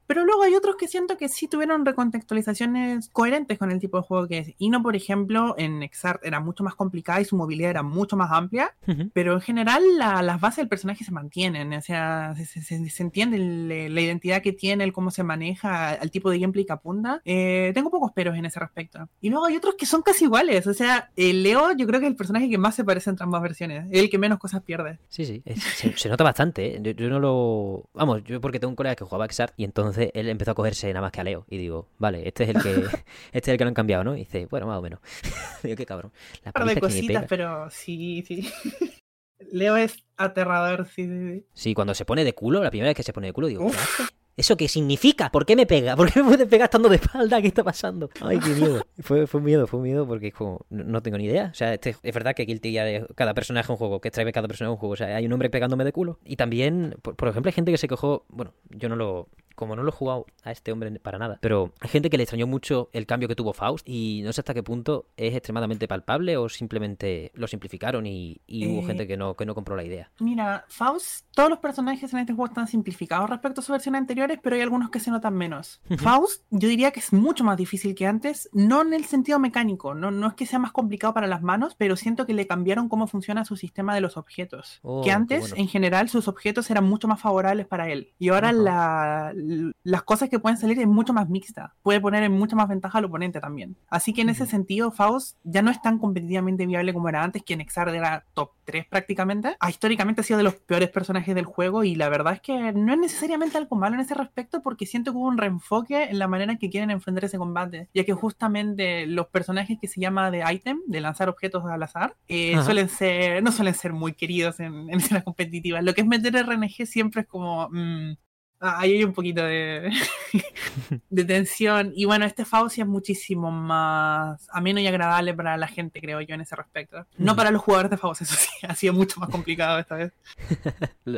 Pero luego hay otros que siento que sí tuvieron recontextualizaciones coherentes con el tipo de juego que es. Ino, por ejemplo, en Exart era mucho más complicada y su movilidad era mucho más amplia, pero en general la- las bases del personaje se mantienen. O sea, se, se- se- se entiende el- la identidad que tiene, el cómo se maneja, el tipo de gameplay que apunta. Eh, tengo pocos peros en ese respecto. Y luego hay otros que son casi iguales. O sea, el Leo yo creo que es el personaje que más se parece entre ambas versiones. Es el que menos cosas pierde. Sí, sí. Es- se, nota bastante, ¿eh? Yo, yo no lo. Vamos, yo porque tengo un colega que jugaba Exart y entonces él empezó a cogerse nada más que a Leo. Y digo, vale, este es el que este es el que lo han cambiado, ¿no? Y dice, bueno, más o menos. digo, qué cabrón. La Un par de cositas, pero sí, sí. Leo es aterrador, sí, sí, sí. Sí, cuando se pone de culo, la primera vez que se pone de culo, digo, Uf. ¿qué hace? ¿Eso qué significa? ¿Por qué me pega? ¿Por qué me puede pegar estando de espalda? ¿Qué está pasando? Ay, qué miedo. Fue, fue un miedo, fue un miedo porque es como, no, no tengo ni idea. O sea, este- es verdad que Guilty Gear es- cada personaje es un juego, que Stripe cada personaje es un juego. O sea, hay un hombre pegándome de culo. Y también, por, por ejemplo, hay gente que se cogió, bueno, yo no lo... como no lo he jugado a este hombre para nada, pero hay gente que le extrañó mucho el cambio que tuvo Faust y no sé hasta qué punto es extremadamente palpable o simplemente lo simplificaron y, hubo Eh, gente que no, que no compró la idea. Mira, Faust, todos los personajes en este juego están simplificados respecto a sus versiones anteriores, pero hay algunos que se notan menos. Faust, yo diría que es mucho más difícil que antes, no en el sentido mecánico, no, no es que sea más complicado para las manos, pero siento que le cambiaron cómo funciona su sistema de los objetos. Oh, que qué antes, bueno. en general, sus objetos eran mucho más favorables para él. Y ahora la- las cosas que pueden salir es mucho más mixta. Puede poner en mucha más ventaja al oponente también. Así que en ese sentido, Faust ya no es tan competitivamente viable como era antes, que en Exard era top 3 prácticamente. Ah, históricamente ha sido de los peores personajes del juego y la verdad es que no es necesariamente algo malo en ese respecto porque siento que hubo un reenfoque en la manera en que quieren enfrentar ese combate, ya que justamente los personajes que se llama de item, de lanzar objetos al azar, eh, suelen ser, no suelen ser muy queridos en, en escenas competitivas. Lo que es meter RNG siempre es como... mm, ahí hay un poquito de, de tensión. Y bueno, este sí es muchísimo más ameno y agradable para la gente, creo yo, en ese respecto. No para los jugadores de Faust, eso sí, ha sido mucho más complicado esta vez. E-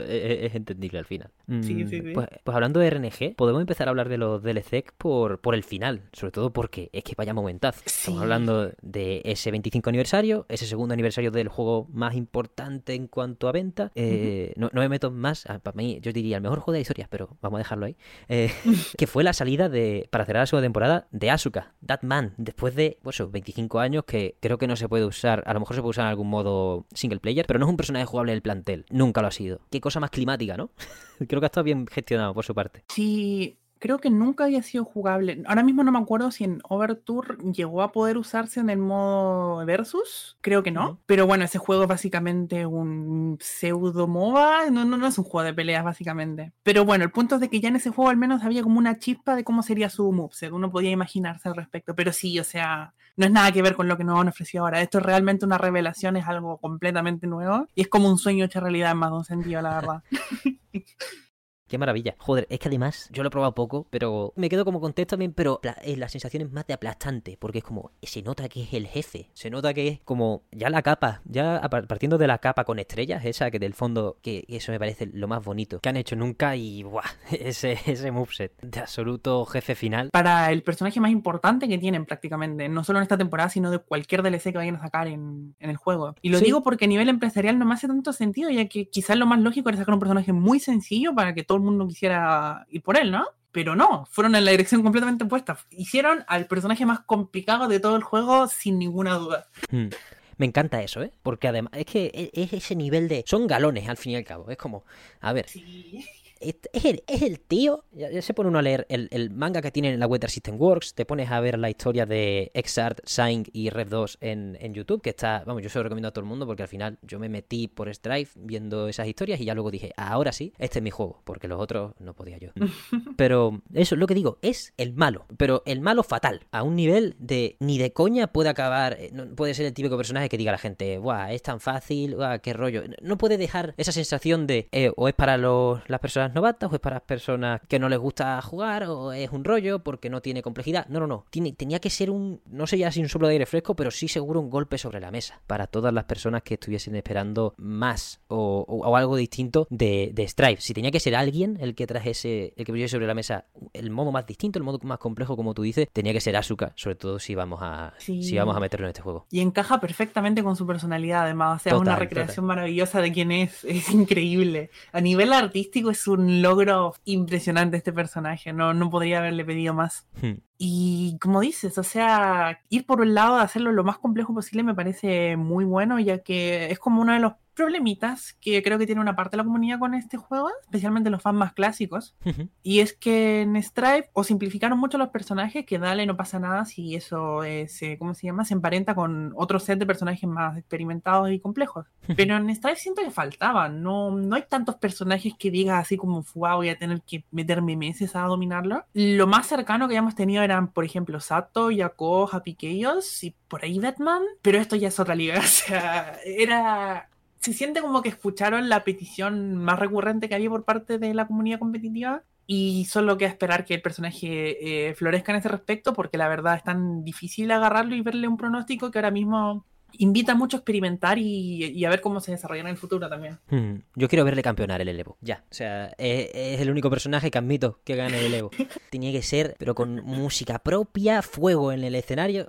e- Es entendible al final. Sí, Mm, sí, sí. Pues, pues hablando de RNG, podemos empezar a hablar de los DLC por, por el final, sobre todo porque es que vaya momentazo. Estamos Sí. hablando de ese 25 aniversario, ese segundo aniversario del juego más importante en cuanto a venta. Eh, no, no me meto más, ah, para mí yo diría el mejor juego de la historia, pero vamos a dejarlo ahí. Eh, que fue la salida de para cerrar la segunda temporada de Asuka, That Man, después de pues, esos 25 años que creo que no se puede usar, a lo mejor se puede usar en algún modo single player, pero no es un personaje jugable del plantel, nunca lo ha sido. Qué cosa más climática, ¿no? creo que ha estado bien gestionado por su parte. Sí, creo que nunca había sido jugable. Ahora mismo no me acuerdo si en Overtour llegó a poder usarse en el modo Versus. Creo que no. Pero bueno, ese juego es básicamente un pseudo MOBA. No, no, no es un juego de peleas, básicamente. Pero bueno, el punto es de que ya en ese juego al menos había como una chispa de cómo sería su moveset. Uno podía imaginarse al respecto. Pero sí, o sea, no es nada que ver con lo que nos han ofrecido ahora. Esto es realmente una revelación, es algo completamente nuevo. Y es como un sueño hecho realidad en más de un sentido, la verdad. Qué maravilla. Joder, es que además, yo lo he probado poco, pero me quedo como contexto también, pero la, eh, sensación es más de aplastante, porque es como, se nota que es el jefe, se nota que es como, ya la capa, ya partiendo de la capa con estrellas, esa que del fondo, que eso me parece lo más bonito que han hecho nunca, y buah, ese, ese moveset de absoluto jefe final. para el personaje más importante que tienen prácticamente, no solo en esta temporada, sino de cualquier DLC que vayan a sacar en, en el juego. Y lo Sí. digo porque a nivel empresarial no me hace tanto sentido, ya que quizás lo más lógico era sacar un personaje muy sencillo para que todo el mundo quisiera ir por él, ¿no? Pero no, fueron en la dirección completamente opuesta. Hicieron al personaje más complicado de todo el juego sin ninguna duda. Hmm. Me encanta eso, ¿eh? Porque además, es que es, es ese nivel de... Son galones, al fin y al cabo. Es como, a ver, Sí. Es el, es el tío. Ya, ya se pone uno a leer el, el manga que tiene en la Weather System Works. Te pones a ver la historia de Exart, Sign y Rev 2 en, en YouTube. Que está, vamos, yo se lo recomiendo a todo el mundo porque al final yo me metí por Strife viendo esas historias y ya luego dije, ahora sí, este es mi juego. Porque los otros no podía yo. Pero eso es lo que digo, es el malo. Pero el malo fatal. A un nivel de ni de coña puede acabar. eh, No, puede ser el típico personaje que diga a la gente, Buah, es tan fácil, Buah, qué rollo. No puede dejar esa sensación de eh, o es para los, las personas novatas o es para las personas que no les gusta jugar o es un rollo porque no tiene complejidad. No, no, no. Tiene, tenía que ser un, no sé ya si un soplo de aire fresco, pero sí seguro un golpe sobre la mesa para todas las personas que estuviesen esperando más o, o- o algo distinto de, de Strife. Si tenía que ser alguien el que trajese, el que pusiese sobre la mesa el modo más distinto, el modo más complejo, como tú dices, tenía que ser Asuka, sobre todo si vamos a, Sí. si vamos a meterlo en este juego. Y encaja perfectamente con su personalidad, además. O sea, es una Total, recreación maravillosa de quién es. Es increíble. A nivel artístico es un logro impresionante este personaje. No, no podría haberle pedido más. Hmm. Y como dices, o sea, ir por un lado de hacerlo lo más complejo posible me parece muy bueno, ya que es como uno de los problemitas que creo que tiene una parte de la comunidad con este juego, especialmente los fans más clásicos. Y es que en Stripe o simplificaron mucho los personajes, que dale, no pasa nada si eso es, eh, ¿cómo se llama? Se emparenta con otro set de personajes más experimentados y complejos. Pero en Stripe siento que faltaban, no, no hay tantos personajes que digas así como, wow, voy a tener que meterme meses a dominarlo. Lo más cercano que hayamos tenido eran, por ejemplo, Sato, Yako, Happy Chaos y por ahí Batman, pero esto ya es otra liga, o sea, era se siente como que escucharon la petición más recurrente que había por parte de la comunidad competitiva y solo queda esperar que el personaje eh, florezca en ese respecto porque la verdad es tan difícil agarrarlo y verle un pronóstico que ahora mismo invita mucho a experimentar y, y a ver cómo se desarrollará en el futuro también. Hmm, Yo quiero verle campeonar el Evo. Ya. O sea, es, es el único personaje que admito que gane el Evo. Tenía que ser, pero con música propia, fuego en el escenario.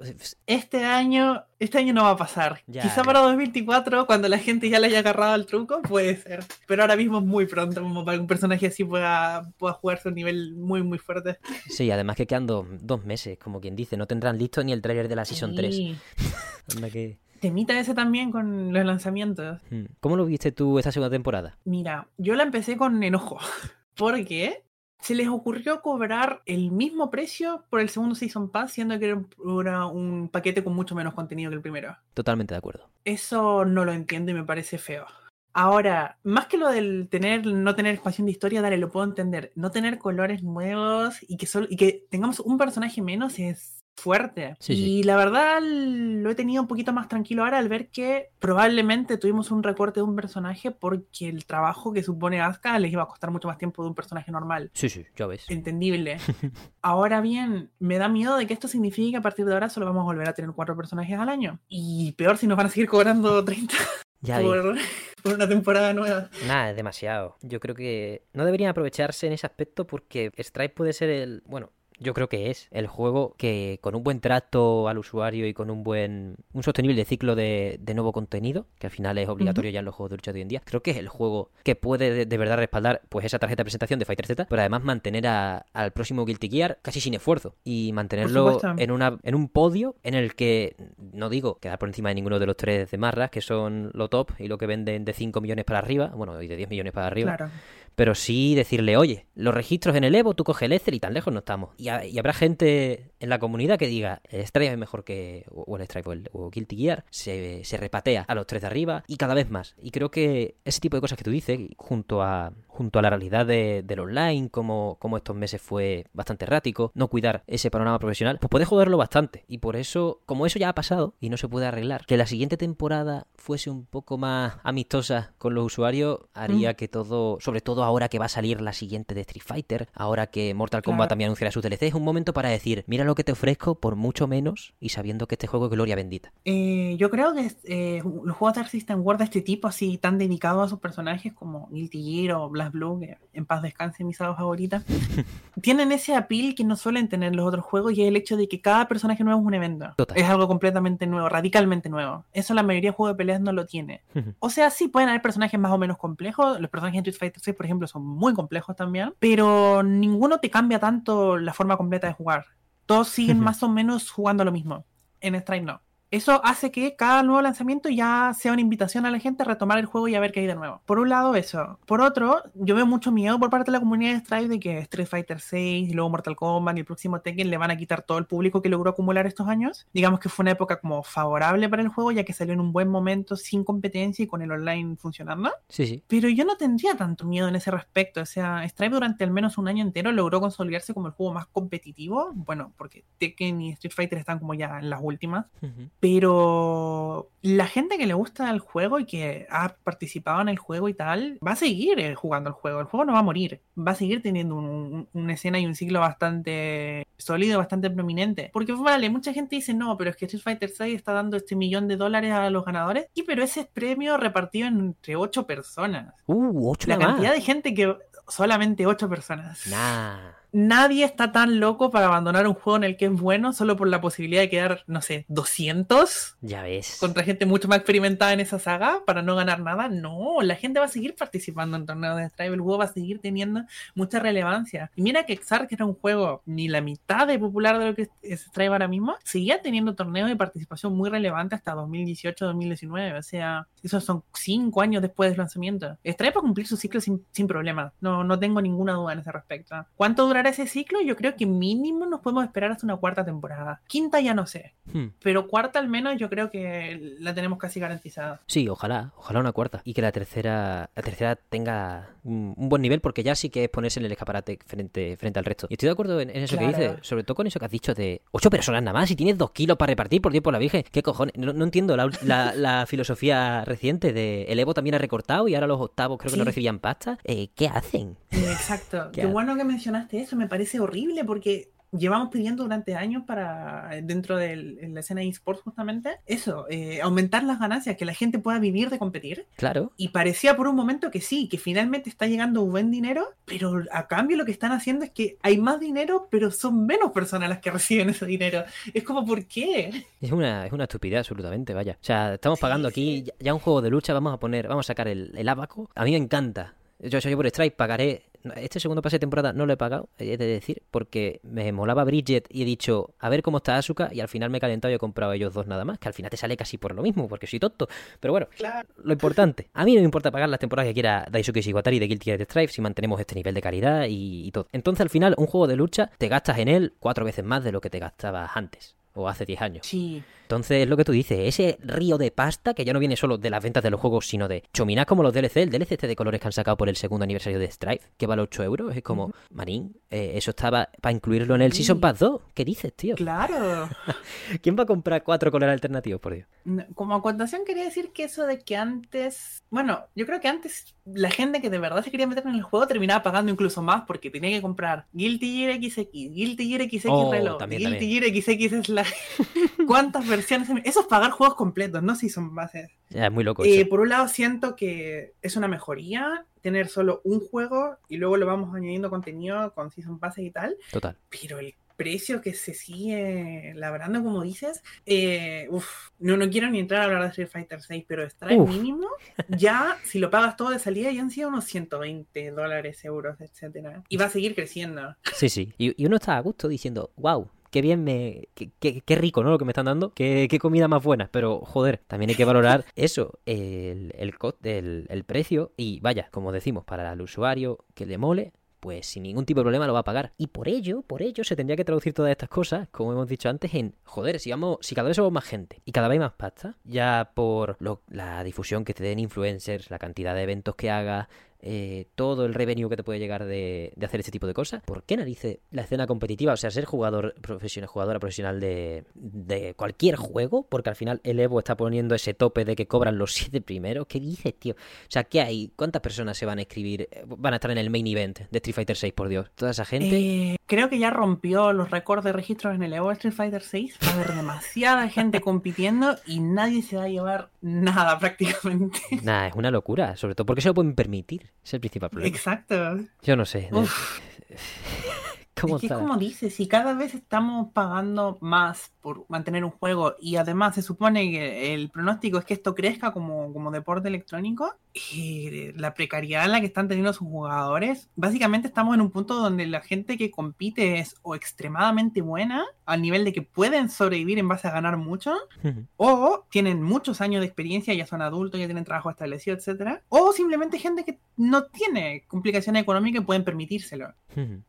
Este año, este año no va a pasar. Ya, Quizá ya. para 2024, cuando la gente ya le haya agarrado el truco, puede ser. Pero ahora mismo es muy pronto como para que un personaje así pueda, pueda jugarse a un nivel muy, muy fuerte. Sí, además que quedan dos, dos meses, como quien dice. No tendrán listo ni el tráiler de la Season 3. Sí. Anda que... Temita ese también con los lanzamientos. Hmm. ¿Cómo lo viste tú esta segunda temporada? Mira, yo la empecé con enojo. Porque se les ocurrió cobrar el mismo precio por el segundo Season Pass, siendo que era un- era un paquete con mucho menos contenido que el primero. Totalmente de acuerdo. Eso no lo entiendo y me parece feo. Ahora, más que lo del tener, no tener expansión de historia, dale, lo puedo entender. No tener colores nuevos y que solo, y que tengamos un personaje menos es fuerte. Sí, y la verdad lo he tenido un poquito más tranquilo ahora al ver que probablemente tuvimos un recorte de un personaje porque el trabajo que supone Asuka les iba a costar mucho más tiempo de un personaje normal. Sí, sí, ya ves. Entendible. Ahora bien, me da miedo de que esto signifique que a partir de ahora solo vamos a volver a tener cuatro personajes al año. Y peor si nos van a seguir cobrando 30 Ya ves. por, por una temporada nueva. Nada, es demasiado. Yo creo que no deberían aprovecharse en ese aspecto porque Stripe puede ser el. Bueno, yo creo que es el juego que con un buen trato al usuario y con un buen. un sostenible ciclo de, de nuevo contenido, que al final es obligatorio ya en los juegos de lucha de hoy en día, creo que es el juego que puede de, de verdad respaldar pues esa tarjeta de presentación de Fighter Z, pero además mantener a- al próximo Guilty Gear casi sin esfuerzo y mantenerlo en una en un podio en el que no digo quedar por encima de ninguno de los tres de Marras, que son lo top y lo que venden de 5 millones para arriba, bueno, y de 10 millones para arriba, Claro. Pero sí decirle, oye, los registros en el Evo, tú coges el Excel y tan lejos no estamos. Y, ha- y habrá gente en la comunidad que diga, el Stripe es mejor que, o el Stripe o, el, Guilty Gear, se, se repatea a los tres de arriba y cada vez más. Y creo que ese tipo de cosas que tú dices, junto a, junto a la realidad de- del online, como, como estos meses fue bastante errático, no cuidar ese panorama profesional, pues puede joderlo bastante. Y por eso, como eso ya ha pasado y no se puede arreglar, que la siguiente temporada fuese un poco más amistosa con los usuarios, haría Mm. que todo, sobre todo ahora que va a salir la siguiente de Street Fighter, ahora que Mortal Kombat Claro. también anunciará sus DLC, es un momento para decir, mira lo que te ofrezco por mucho menos y sabiendo que este juego es gloria bendita. Eh, yo creo que eh, los juegos de System World de este tipo, así tan dedicados a sus personajes como Guilty Gear o Blast Blue, que en paz descanse mi saga favorita, tienen ese appeal que no suelen tener los otros juegos y es el hecho de que cada personaje nuevo es un evento. Total. Es algo completamente nuevo, radicalmente nuevo. Eso la mayoría de juegos de peleas no lo tiene. O sea, sí pueden haber personajes más o menos complejos. Los personajes en Street Fighter 6, por ejemplo, son muy complejos también. Pero ninguno te cambia tanto la forma completa de jugar. Todos siguen más o menos jugando lo mismo. En Stripe no. Eso hace que cada nuevo lanzamiento ya sea una invitación a la gente a retomar el juego y a ver qué hay de nuevo. Por un lado, eso. Por otro, yo veo mucho miedo por parte de la comunidad de Stripe de que Street Fighter 6 y luego Mortal Kombat y el próximo Tekken le van a quitar todo el público que logró acumular estos años. Digamos que fue una época como favorable para el juego ya que salió en un buen momento sin competencia y con el online funcionando. Sí, sí. Pero yo no tendría tanto miedo en ese respecto. O sea, Stripe durante al menos un año entero logró consolidarse como el juego más competitivo. Bueno, porque Tekken y Street Fighter están como ya en las últimas. Pero la gente que le gusta el juego y que ha participado en el juego y tal, va a seguir eh, jugando el juego. El juego no va a morir. Va a seguir teniendo un- un- una escena y un ciclo bastante sólido, bastante prominente. Porque vale, mucha gente dice, no, pero es que Street Fighter 6 está dando este millón de dólares a los ganadores. Y pero ese es premio repartido entre ocho personas. Uh, ocho La más. cantidad de gente que... Solamente ocho personas. Nah. Nadie está tan loco para abandonar un juego en el que es bueno solo por la posibilidad de quedar, no sé, 200 Ya ves. contra gente mucho más experimentada en esa saga para no ganar nada. No, la gente va a seguir participando en torneos de Stripe. El juego va a seguir teniendo mucha relevancia. Y mira que Xark era un juego ni la mitad de popular de lo que es Stripe ahora mismo, seguía teniendo torneos de participación muy relevante hasta 2018-2019. O sea, esos son cinco años después del lanzamiento. Stripe va a cumplir su ciclo sin, sin problema. No, no tengo ninguna duda en ese respecto. ¿Cuánto ese ciclo? Yo creo que mínimo nos podemos esperar hasta una cuarta temporada. Quinta ya no sé. Hmm. Pero cuarta al menos yo creo que la tenemos casi garantizada. Sí, ojalá, ojalá una cuarta. Y que la tercera, la tercera tenga un, un buen nivel, porque ya sí que es ponerse en el escaparate frente, frente al resto. Y estoy de acuerdo en, en eso que dices, sobre todo con eso que has dicho de ocho personas nada más, y tienes dos kilos para repartir por tiempo la Virgen. ¿Qué cojones? No, no entiendo la, la- la filosofía reciente de el Evo también ha recortado y ahora los octavos creo que no recibían pasta. Eh, ¿Qué hacen? Exacto. ¿Qué Qué bueno que mencionaste eso, me parece horrible porque llevamos pidiendo durante años para, dentro de la escena eSports justamente, eso, eh, aumentar las ganancias, que la gente pueda vivir de competir. Claro. Y parecía por un momento que sí, que finalmente está llegando un buen dinero, pero a cambio lo que están haciendo es que hay más dinero, pero son menos personas las que reciben ese dinero. Es como, ¿por qué? Es una, es una estupidez absolutamente, vaya. O sea, estamos pagando aquí ya un juego de lucha, vamos a poner, vamos a sacar el, el abaco. A mí me encanta yo, yo por Strike pagaré. Este segundo pase de temporada no lo he pagado, he de decir, porque me molaba Bridget y he dicho, a ver cómo está Asuka, y al final me he calentado y he comprado ellos dos nada más, que al final te sale casi por lo mismo, porque soy tonto. Pero bueno, lo importante, a mí no me importa pagar las temporadas que quiera Daisuke Shiwatari de Guilty Gear Stripe si mantenemos este nivel de calidad y, y todo. Entonces al final, un juego de lucha, te gastas en él cuatro veces más de lo que te gastabas antes o hace 10 años. Sí. Entonces, es lo que tú dices, ese río de pasta que ya no viene solo de las ventas de los juegos, sino de chominás como los DLC, el DLC este de colores que han sacado por el segundo aniversario de Strife, que vale 8 euros, es como, marín, eh, eso estaba para incluirlo en el Season Pass 2. ¿Qué dices, tío? Claro. ¿Quién va a comprar cuatro colores alternativos, por Dios? Como acotación quería decir que eso de que antes, bueno, yo creo que antes la gente que de verdad se quería meter en el juego terminaba pagando incluso más porque tenía que comprar Guilty Gear XX, Guilty Gear XX Oh, Reloj, también, Guilty Gear XX Slash. ¿Cuántas versiones? Eso es pagar juegos completos, no si son bases. Ya, es muy loco. Eh, por un lado siento que es una mejoría tener solo un juego y luego lo vamos añadiendo contenido con Season Passes y tal, Total. pero el precio que se sigue labrando, como dices, eh, uf, no, no quiero ni entrar a hablar de Street Fighter 6, pero está mínimo. Ya, si lo pagas todo de salida, ya han sido unos 120 dólares, euros, etcétera. Y va a seguir creciendo. Sí, sí. Y, y uno está a gusto diciendo, wow, qué bien me. Qué, qué- qué rico, ¿no? Lo que me están dando. Qué, qué comida más buena. Pero, joder, también hay que valorar eso, el, el, el, el precio. Y vaya, como decimos, para el usuario que le mole. Pues sin ningún tipo de problema lo va a pagar. Y por ello, por ello, se tendría que traducir todas estas cosas, como hemos dicho antes, en joder, si vamos, si cada vez somos más gente y cada vez hay más pasta, ya por lo- la difusión que te den influencers, la cantidad de eventos que haga, eh, todo el revenue que te puede llegar de, de hacer este tipo de cosas, ¿por qué narices la escena competitiva? O sea, ser jugador profesional, jugadora profesional de, de cualquier juego, porque al final el Evo está poniendo ese tope de que cobran los siete primeros. ¿Qué dices, tío? O sea, ¿qué hay? ¿Cuántas personas se van a escribir? eh, Van a estar en el main event de Street Fighter 6, por Dios. Toda esa gente. Eh, creo que ya rompió los récords de registros en el Evo Street Fighter 6. Va a haber demasiada gente compitiendo y nadie se va a llevar nada prácticamente. Nah, es una locura, sobre todo porque se lo pueden permitir. Es el principal problema. Exacto. Yo no sé. Uf. ¿Cómo Es que como dices, si cada vez estamos pagando más por mantener un juego y además se supone que el pronóstico es que esto crezca como, como deporte electrónico, y la precariedad en la que están teniendo sus jugadores, básicamente estamos en un punto donde la gente que compite es o extremadamente buena, al nivel de que pueden sobrevivir en base a ganar mucho, o tienen muchos años de experiencia, ya son adultos, ya tienen trabajo establecido, etcétera, o simplemente gente que no tiene complicaciones económicas y pueden permitírselo.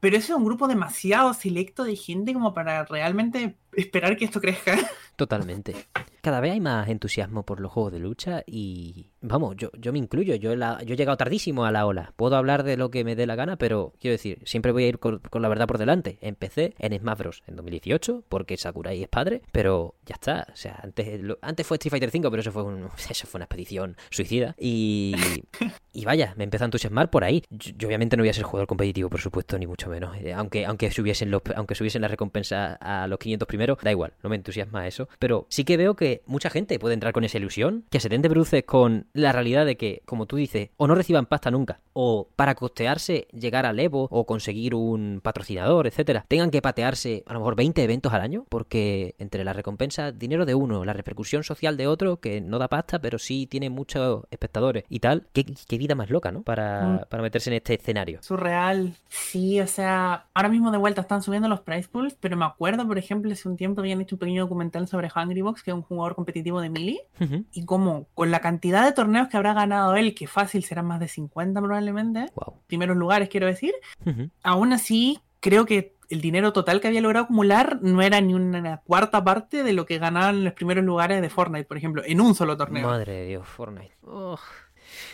Pero ese es un grupo demasiado selecto de gente como para realmente esperar que esto crezca. Totalmente. Cada vez hay más entusiasmo por los juegos de lucha y vamos, yo, yo me incluyo, yo, la- yo he llegado tardísimo a la ola. Puedo hablar de lo que me dé la gana, pero quiero decir, siempre voy a ir con, con la verdad por delante. Empecé en Smash Bros. en 2018 porque Sakurai es padre, pero ya está. O sea, antes, lo- antes fue Street Fighter 5, pero eso fue, un- eso fue una expedición suicida. Y, y vaya, me empezó a entusiasmar por ahí. Yo, yo obviamente no voy a ser jugador competitivo, por supuesto, ni mucho menos. Eh, Aunque, aunque subiesen los, aunque subiesen la recompensa a los 500 primeros, da igual, no me entusiasma eso. Pero sí que veo que mucha gente puede entrar con esa ilusión, que se den de bruces con la realidad de que, como tú dices, o no reciban pasta nunca, o para costearse llegar al Evo o conseguir un patrocinador, etcétera, tengan que patearse a lo mejor 20 eventos al año, porque entre la recompensa, dinero de uno, la repercusión social de otro, que no da pasta, pero sí tiene muchos espectadores y tal, qué, qué vida más loca, ¿no? Para, Mm. para meterse en este escenario. Surreal. Sí, o sea, ahora mismo de vuelta están subiendo los price pools, pero me acuerdo, por ejemplo, un tiempo habían hecho un pequeño documental sobre Hungrybox, que es un jugador competitivo de Melee, y como con la cantidad de torneos que habrá ganado él, que fácil serán más de 50 probablemente, Wow. primeros lugares quiero decir, aún así creo que el dinero total que había logrado acumular no era ni una cuarta parte de lo que ganaban en los primeros lugares de Fortnite, por ejemplo, en un solo torneo. Madre de Dios, Fortnite. Oh.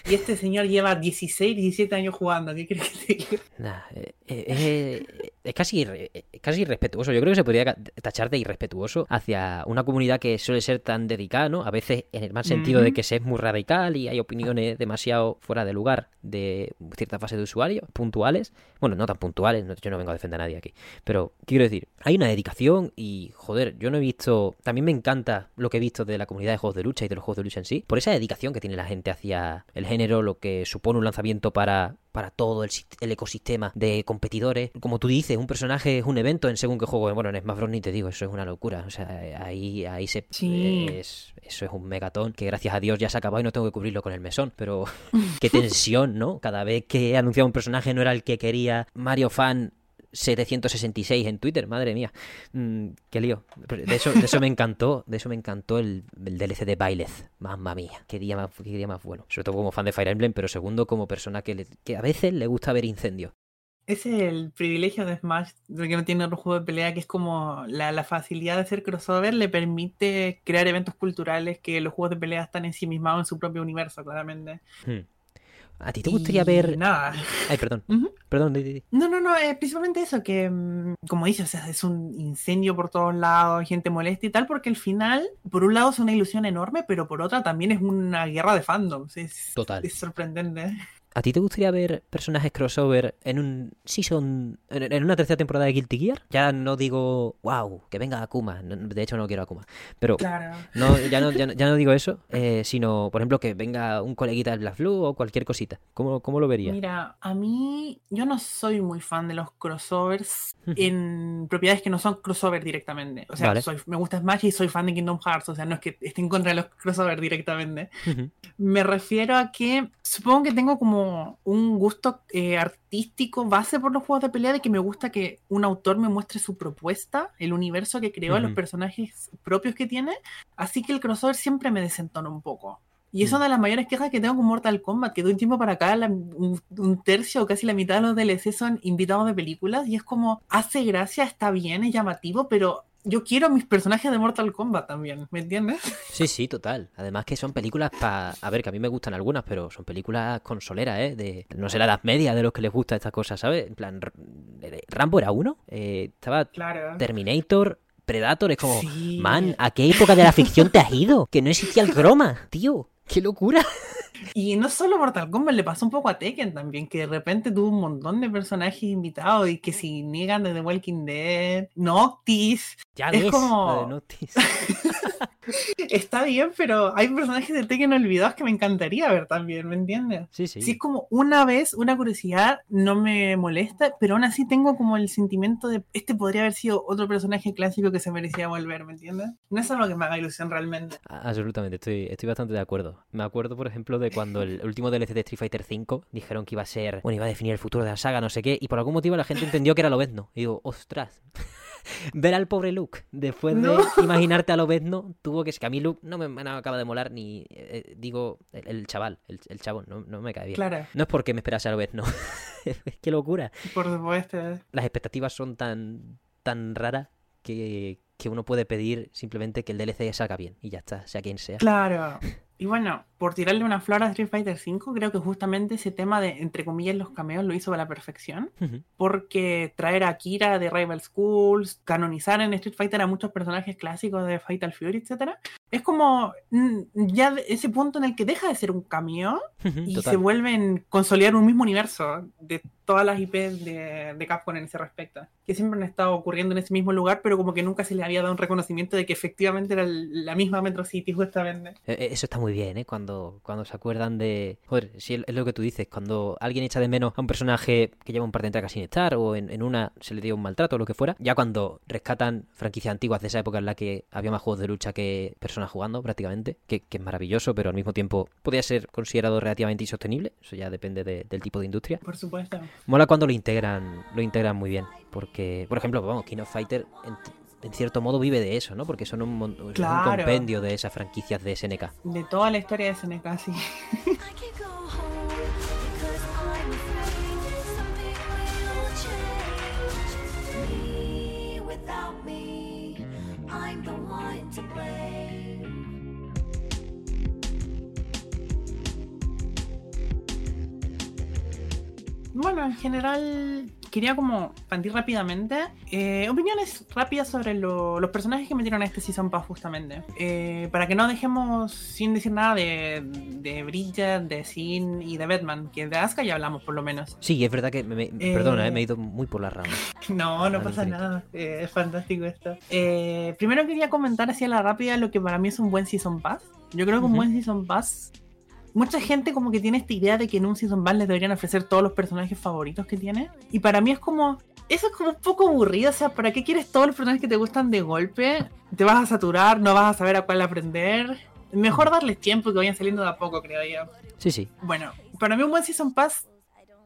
Y este señor lleva 16, 17 años jugando. ¿Qué crees que te diga? Nah, eh, eh, eh, es casi, eh, casi irrespetuoso. Yo creo que se podría tachar de irrespetuoso hacia una comunidad que suele ser tan dedicada, ¿no? A veces en el mal sentido de que se es muy radical y hay opiniones demasiado fuera de lugar de cierta fase de usuario, puntuales. Bueno, no tan puntuales, no- yo no vengo a defender a nadie aquí. Pero quiero decir, hay una dedicación y, joder, yo no he visto... También me encanta lo que he visto de la comunidad de juegos de lucha y de los juegos de lucha en sí, por esa dedicación que tiene la gente hacia el género, lo que supone un lanzamiento para, para todo el, el ecosistema de competidores. Como tú dices, un personaje es un evento en según qué juego. Bueno, en Smash Bros. ni te digo, eso es una locura. O sea, ahí, ahí se... Sí. Es, eso es un megatón que gracias a Dios ya se ha acabado y no tengo que cubrirlo con el mesón. Pero qué tensión, ¿no? Cada vez que anunciaba un personaje no era el que quería Mario Fan 766 en Twitter, madre mía. Mm, qué lío. De eso, de eso me encantó, de eso me encantó el, el DLC de Bailez. Mamma mía, qué día más, qué día más bueno. Sobre todo como fan de Fire Emblem, pero segundo como persona que, le- que a veces le gusta ver incendios. Ese es el privilegio de Smash, de que no tiene otro juego de pelea, que es como la, la facilidad de hacer crossover le permite crear eventos culturales que los juegos de pelea están ensimismados en su propio universo, claramente. Hmm. ¿A ti te gustaría Y ver...? Nada. Ay, perdón, perdón, di, di, di. No, no, no, eh, principalmente eso, que mm, como dices, o sea, es un incendio por todos lados, gente molesta y tal, porque al final, por un lado es una ilusión enorme, pero por otra también es una guerra de fandoms. Es, Total. es sorprendente. ¿A ti te gustaría ver personajes crossover en un season, en, una tercera temporada de Guilty Gear? Ya no digo, wow, que venga Akuma. De hecho, no quiero Akuma. Pero Claro. no, ya, no, ya, no, ya no digo eso, eh, sino, por ejemplo, que venga un coleguita del Black Blue o cualquier cosita. ¿Cómo, cómo lo verías? Mira, a mí, yo no soy muy fan de los crossovers en propiedades que no son crossover directamente. O sea, Vale. soy, me gusta Smash y soy fan de Kingdom Hearts, o sea, no es que esté en contra de los crossover directamente. Me refiero a que supongo que tengo como un gusto eh, artístico base por los juegos de pelea de que me gusta que un autor me muestre su propuesta, el universo que creó, los Ujú. personajes propios que tiene, así que el crossover siempre me desentona un poco. Y eso Mm. de las mayores quejas que tengo con Mortal Kombat, que de un tiempo para acá la- un, un tercio o casi la mitad de los DLC son invitados de películas y es como, hace gracia, está bien, es llamativo, pero yo quiero mis personajes de Mortal Kombat también, ¿me entiendes? Sí, sí, total. Además que son películas para... A ver, que a mí me gustan algunas, pero son películas consoleras, ¿eh? De, no sé, la edad media de los que les gusta estas cosas, ¿sabes? En plan, R- Rambo era uno. eh, estaba Claro. Terminator, Predator, es como... Sí. Man, ¿a qué época de la ficción te has ido? Que no existía el croma, tío. ¡Qué locura! Y no solo Mortal Kombat, le pasó un poco a Tekken también, que de repente tuvo un montón de personajes invitados y que si niegan de The Walking Dead, Noctis, Ya Es ves, como- de Noctis. está bien, pero hay personajes de Tekken olvidados que me encantaría ver también, ¿me entiendes? Sí, sí. Si es como una vez, una curiosidad, no me molesta, pero aún así tengo como el sentimiento de este podría haber sido otro personaje clásico que se merecía volver, ¿me entiendes? No es algo que me haga ilusión realmente. Absolutamente, estoy, estoy bastante de acuerdo. Me acuerdo, por ejemplo, de cuando el último DLC de Street Fighter V dijeron que iba a ser, bueno, iba a definir el futuro de la saga, no sé qué, y por algún motivo la gente entendió que era Lobezno. Y digo, ostras. Ver al pobre Luke, después de No. imaginarte a Lobezno, tuvo que... Es que a mí Luke no me, no acaba de molar ni... eh, digo, el, el chaval, el, el chavo, no, no me cae bien. Claro, No es porque me esperase a Lobezno. Qué locura. por supuesto. Las expectativas son tan, tan raras que, que uno puede pedir simplemente que el DLC salga bien y ya está, sea quien sea. Claro. Y bueno, por tirarle una flor a Street Fighter V, creo que justamente ese tema de, entre comillas, los cameos lo hizo a la perfección. Porque traer a Kira de Rival Schools, canonizar en Street Fighter a muchos personajes clásicos de Fatal Fury, etcétera, es como mm, ya ese punto en el que deja de ser un cameo y total. se vuelven consolidar un mismo universo de todas las IPs de, de Capcom en ese respecto. Que siempre han estado ocurriendo en ese mismo lugar, pero como que nunca se le había dado un reconocimiento de que efectivamente era la misma Metro City, justamente. Eh, eh, Eso está muy bien, ¿eh? Cuando, cuando se acuerdan de... Joder, sí, es lo que tú dices. Cuando alguien echa de menos a un personaje que lleva un par de entregas sin estar o en, en una se le dio un maltrato o lo que fuera, ya cuando rescatan franquicias antiguas de esa época en la que había más juegos de lucha que personas jugando prácticamente, que, que es maravilloso, pero al mismo tiempo podía ser considerado relativamente insostenible. Eso ya depende de- del tipo de industria. Por supuesto. Mola cuando lo integran, lo integran muy bien. Porque, por ejemplo, vamos, King of Fighter en, en cierto modo vive de eso, ¿no? Porque son un, mon- son un Claro. compendio de esas franquicias de SNK. De toda la historia de SNK, sí. Bueno, en general quería como expandir rápidamente eh, opiniones rápidas sobre lo- los personajes que metieron a este Season Pass justamente. Eh, para que no dejemos sin decir nada de, de Bridget, de Sin y de Batman, que de Asuka ya hablamos por lo menos. Sí, es verdad que me, me- Eh, perdona, eh, me he ido muy por las ramas. No, no pasa nada. Eh, es fantástico esto. Eh, primero quería comentar así a la rápida lo que para mí es un buen Season Pass. Yo creo que un buen Season Pass. Mucha gente como que tiene esta idea de que en un Season Pass les deberían ofrecer todos los personajes favoritos que tiene. Y para mí es como... Eso es como un poco aburrido. O sea, ¿para qué quieres todos los personajes que te gustan de golpe? Te vas a saturar, no vas a saber a cuál aprender. Mejor darles tiempo y que vayan saliendo de a poco, creo yo. Sí, sí. Bueno, para mí un buen Season Pass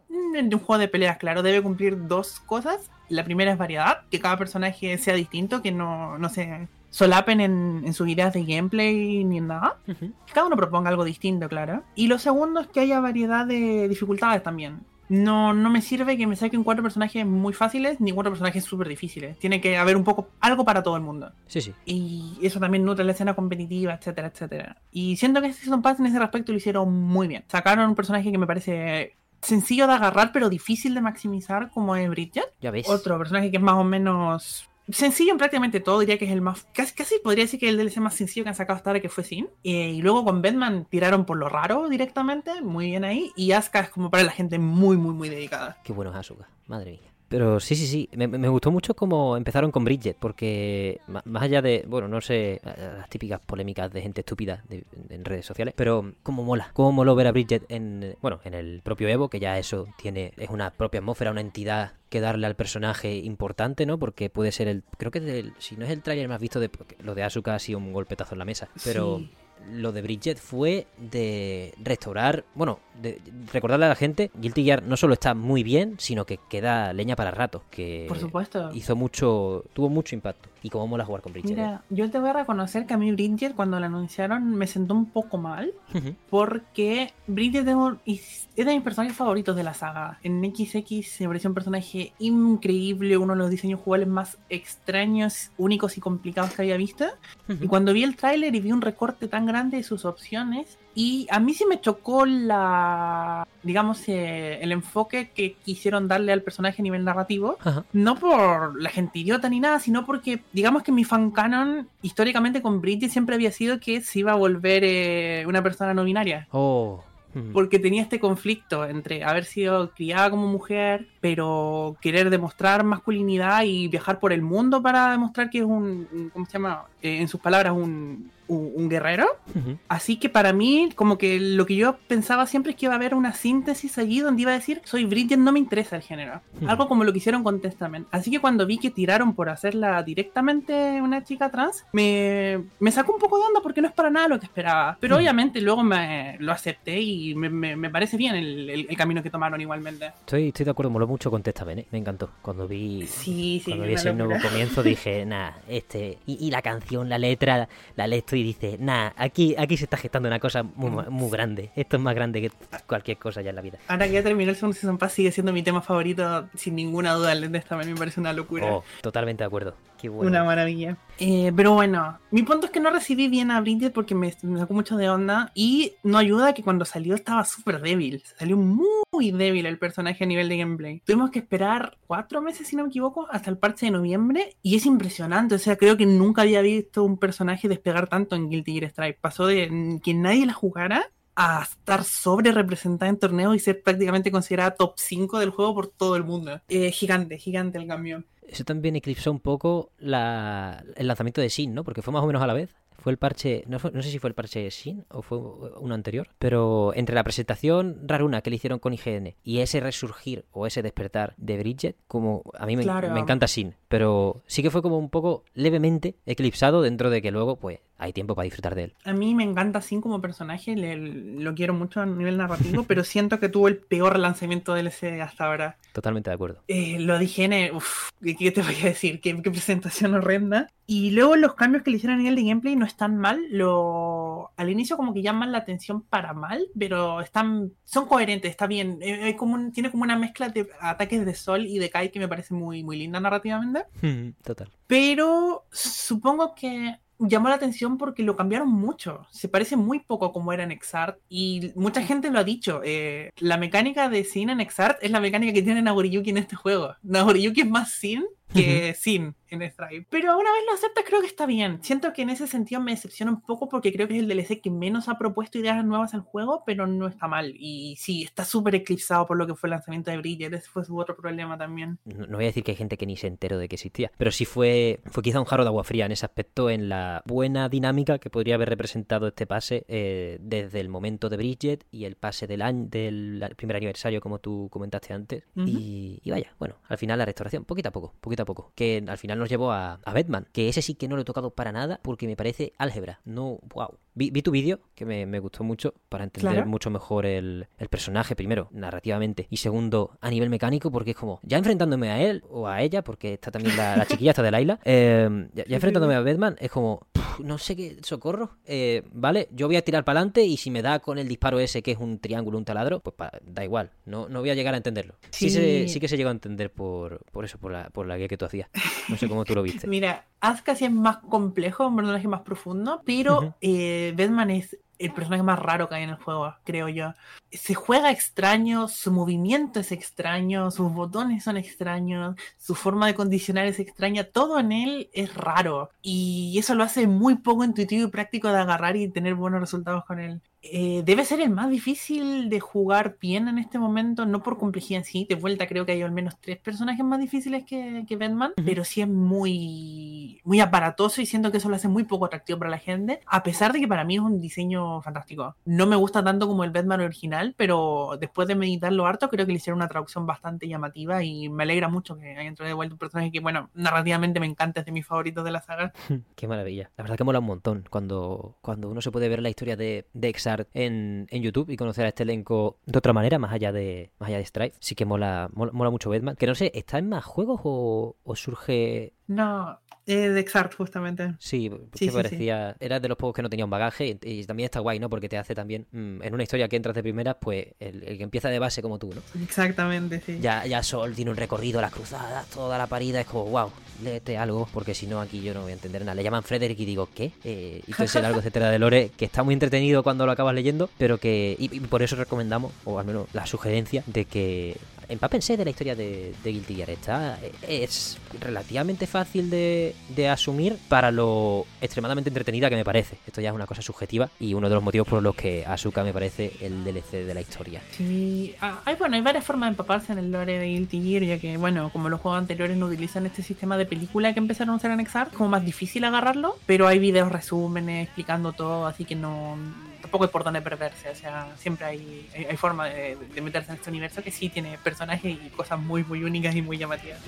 mm, de un juego de peleas, claro, debe cumplir dos cosas. La primera es variedad, que cada personaje sea distinto, que no, no se solapen en, en sus ideas de gameplay ni en nada. Que cada uno proponga algo distinto, claro. Y lo segundo es que haya variedad de dificultades también. No, no me sirve que me saquen cuatro personajes muy fáciles ni cuatro personajes súper difíciles. Tiene que haber un poco algo para todo el mundo. Sí, sí. Y eso también nutre la escena competitiva, etcétera, etcétera. Y siento que este Season Pass en ese respecto lo hicieron muy bien. Sacaron un personaje que me parece sencillo de agarrar, pero difícil de maximizar, como es Bridget. Ya ves. Otro personaje que es más o menos sencillo en prácticamente todo, diría que es el más. Casi, casi podría decir que el DLC más sencillo que han sacado hasta ahora que fue Sin. Y luego con Batman tiraron por lo raro directamente, muy bien ahí. Y Asuka es como para la gente muy, muy, muy dedicada. Qué bueno es Asuka, madre mía. Pero sí, sí, sí, me, me gustó mucho cómo empezaron con Bridget, porque más allá de, bueno, no sé, las típicas polémicas de gente estúpida de- en redes sociales, pero cómo mola, cómo moló ver a Bridget en, bueno, en el propio Evo, que ya eso tiene, es una propia atmósfera, una entidad que darle al personaje importante, ¿no? Porque puede ser el, creo que del- si no es el tráiler más visto, de, lo de Asuka ha sido un golpetazo en la mesa, pero... Sí. Lo de Bridget fue de restaurar, bueno, de recordarle a la gente, Guilty Gear no solo está muy bien, sino que queda leña para rato, que Por supuesto. hizo mucho, tuvo mucho impacto. Y cómo mola jugar con Bridget. Mira, yo te voy a reconocer que a mí Bridget cuando la anunciaron me sentó un poco mal ¿eh? Ujú. porque es, un- es de mis personajes favoritos de la saga. En XX me pareció un personaje increíble, uno de los diseños jugables más extraños, únicos y complicados que había visto. Y cuando vi el tráiler y vi un recorte tan grande de sus opciones, y a mí sí me chocó la, digamos, eh, el enfoque que quisieron darle al personaje a nivel narrativo. Ajá. No por la gente idiota ni nada, sino porque, digamos que mi fan canon históricamente con Bridget siempre había sido que se iba a volver eh, una persona no binaria. Oh. Ujú. Porque tenía este conflicto entre haber sido criada como mujer, pero querer demostrar masculinidad y viajar por el mundo para demostrar que es un, un- ¿cómo se llama? Eh, en sus palabras, un, un- un guerrero. Ujú. Así que para mí, como que lo que yo pensaba siempre es que iba a haber una síntesis allí donde iba a decir, soy Bridget, no me interesa el género. Hmm. Algo como lo que hicieron con Testament. Así que cuando vi que tiraron por hacerla directamente una chica trans, me, me sacó un poco de onda porque no es para nada lo que esperaba. Pero Hmm. obviamente luego me lo acepté y me, me- me parece bien el, el- el camino que tomaron igualmente. Estoy, estoy de acuerdo, moló mucho con Testament, ¿eh? me encantó. Cuando vi, Sí, sí, cuando vi ese nuevo locura. comienzo dije, nah, este. Y, y la canción, la letra, la tú y dices, nah, aquí, aquí se está gestando una cosa muy, muy grande. Esto es más grande que cualquier cosa ya en la vida. Ahora que ya terminó el segundo Season Pass, sigue siendo mi tema favorito, sin ninguna duda. El de Testament me parece una locura. Oh, totalmente de acuerdo. Qué bueno. Una maravilla. Eh, pero bueno, mi punto es que no recibí bien a Bridget porque me, me sacó mucho de onda y no ayuda que cuando salió estaba súper débil. Salió muy débil el personaje a nivel de gameplay. Tuvimos que esperar cuatro meses, si no me equivoco, hasta el parche de noviembre y es impresionante. O sea, creo que nunca había visto un personaje despegar tanto en Guilty Gear Strive. Pasó de que nadie la jugara a estar sobre representada en torneos y ser prácticamente considerada top 5 del juego por todo el mundo. Eh, gigante, gigante el cambio. Eso también eclipsó un poco la, el lanzamiento de Sin, ¿no? Porque fue más o menos a la vez. Fue el parche, no, fue- no sé si fue el parche Sin o fue uno anterior, pero entre la presentación raruna que le hicieron con IGN y ese resurgir o ese despertar de Bridget, como a mí me, Claro. me encanta Sin, pero sí que fue como un poco levemente eclipsado dentro de que luego pues hay tiempo para disfrutar de él. A mí me encanta Sin como personaje, le- lo quiero mucho a nivel narrativo, pero siento que tuvo el peor lanzamiento DLC hasta ahora. Totalmente de acuerdo. Eh, lo dije en uff, ¿qué, qué te voy a decir? ¿Qué, qué presentación horrenda. Y luego los cambios que le hicieron a nivel de gameplay no están mal. Lo... Al inicio como que llaman la atención para mal, pero están son coherentes, está bien. Eh, como un- tiene como una mezcla de ataques de sol y de Kai que me parece muy, muy linda narrativamente. Total. Pero supongo que llamó la atención porque lo cambiaron mucho. Se parece muy poco a como era en Exart. Y mucha gente lo ha dicho. eh, la mecánica de Sin en Exart es la mecánica que tiene Nagoriyuki en este juego. Nagoriyuki es más Sin que Sin en Stripe. Pero una vez lo aceptas, creo que está bien. Siento que en ese sentido me decepciona un poco porque creo que es el DLC que menos ha propuesto ideas nuevas al juego, pero no está mal. Y sí, está súper eclipsado por lo que fue el lanzamiento de Bridget. Ese fue su otro problema también. No, no voy a decir que hay gente que ni se enteró de que existía, pero sí fue, fue quizá un jarro de agua fría en ese aspecto, en la buena dinámica que podría haber representado este pase eh, desde el momento de Bridget y el pase del año del primer aniversario, como tú comentaste antes. Y, y vaya, bueno, al final la restauración, poquito a poco, poquito a poco, que al final nos llevó a, a Batman, que ese sí que no lo he tocado para nada porque me parece álgebra, no, wow. Vi, vi tu vídeo, que me, me gustó mucho, para entender Claro. mucho mejor el, el personaje, primero, narrativamente, y segundo, a nivel mecánico, porque es como, ya enfrentándome a él o a ella, porque está también la, la chiquilla, está de Laila, eh, ya, ya enfrentándome a Batman, es como, "Puf, no sé qué, socorro, eh, vale, yo voy a tirar para adelante y si me da con el disparo ese que es un triángulo, un taladro, pues pa- da igual, no, no voy a llegar a entenderlo. Sí, Sí. se- sí que se llegó a entender por, por eso, por la, por la guía que tú hacías. No sé cómo tú lo viste. Mira, Asuka sí es más complejo, un personaje más profundo, pero eh, Batman es el personaje más raro que hay en el juego, creo yo. Se juega extraño, su movimiento es extraño, sus botones son extraños, su forma de condicionar es extraña, todo en él es raro y eso lo hace muy poco intuitivo y práctico de agarrar y tener buenos resultados con él. Eh, debe ser el más difícil de jugar bien en este momento, no por complejidad en sí. De vuelta creo que hay al menos tres personajes más difíciles que, que Batman, pero sí es muy, muy aparatoso y siento que eso lo hace muy poco atractivo para la gente, a pesar de que para mí es un diseño fantástico. No me gusta tanto como el Batman original, pero después de meditarlo harto creo que le hicieron una traducción bastante llamativa y me alegra mucho que hayan traído de vuelta un personaje que, bueno, narrativamente me encanta, es de mis favoritos de la saga. Qué maravilla. La verdad que mola un montón cuando, cuando uno se puede ver la historia de, de Exart en, en YouTube y conocer a este elenco de otra manera, más allá de, más allá de Strife. Sí que mola, mola, mola mucho Batman. Que no sé, ¿está en más juegos o, o surge No, eh, de Exart justamente. Sí, Sí, parecía. Era de los pocos que no tenía un bagaje y, y también está guay, ¿no? Porque te hace también. mm, en una historia que entras de primeras, pues el, el que empieza de base como tú, ¿no? Exactamente, sí. Ya, ya Sol tiene un recorrido, las cruzadas, toda la parida, es como, wow, léete algo, porque si no aquí yo no voy a entender nada. Le llaman Frederick y digo, ¿qué? Eh, y todo ese largo etcétera de Lore, que está muy entretenido cuando lo acabas leyendo, pero que. Y, y por eso recomendamos, o al menos la sugerencia, de que empápense de la historia de, de Guilty Gear. Está, es relativamente fácil de, de asumir para lo extremadamente entretenida que me parece. Esto ya es una cosa subjetiva y uno de los motivos por los que Asuka me parece el DLC de la historia. Sí, ah, hay, bueno, hay varias formas de empaparse en el lore de Guilty Gear, ya que, bueno, como los juegos anteriores no utilizan este sistema de película que empezaron a usar en Exart, es como más difícil agarrarlo, pero hay videos resúmenes explicando todo, así que no tampoco hay por dónde perderse, o sea, siempre hay, hay, forma de, de meterse en este universo que sí tiene personajes y cosas muy, muy únicas y muy llamativas.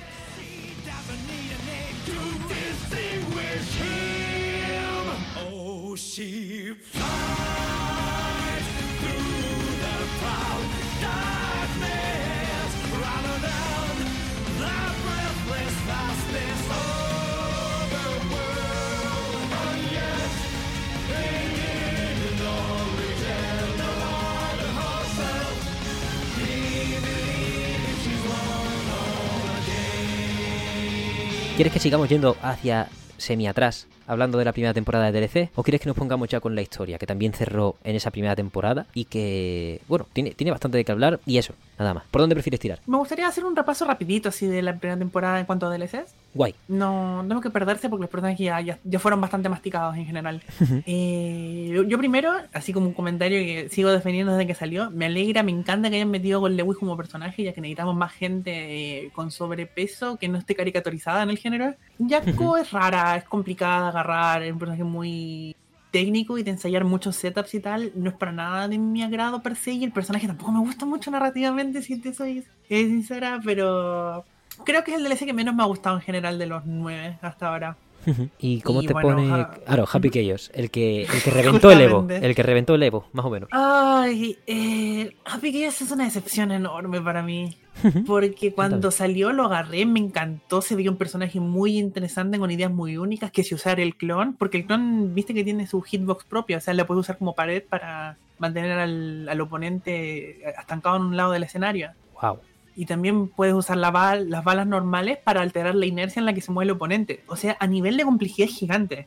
¿Quieres que sigamos yendo hacia semi atrás, hablando de la primera temporada de DLC? ¿O quieres que nos pongamos ya con la historia, que también cerró en esa primera temporada y que, bueno, tiene, tiene bastante de qué hablar y eso, nada más. ¿Por dónde prefieres tirar? Me gustaría hacer un repaso rapidito así de la primera temporada en cuanto a DLCs. Guay. No, no tengo que perderse porque los personajes ya, ya, ya fueron bastante masticados en general. Eh, yo, primero, así como un comentario que sigo defendiendo desde que salió, me alegra, me encanta que hayan metido con Lewis como personaje, ya que necesitamos más gente eh, con sobrepeso que no esté caricaturizada en el género. Jaco es rara, es complicada de agarrar, es un personaje muy técnico y de ensayar muchos setups y tal, no es para nada de mi agrado per se y el personaje tampoco me gusta mucho narrativamente, si te soy eh, sincera, pero creo que es el DLC que menos me ha gustado en general de los nueve hasta ahora. ¿Y cómo Y te bueno, pone...? Claro, Happy Chaos, el que, el que reventó el Evo, el que reventó el Evo, más o menos. Ay, eh, Happy Chaos es una decepción enorme para mí. Porque cuando salió lo agarré, me encantó, se vio un personaje muy interesante con ideas muy únicas, que si usar el clon, porque el clon, viste que tiene su hitbox propia, o sea, la puede usar como pared para mantener al, al oponente estancado en un lado del escenario. Wow. Y también puedes usar la bal- las balas normales para alterar la inercia en la que se mueve el oponente. O sea, a nivel de complejidad es gigante.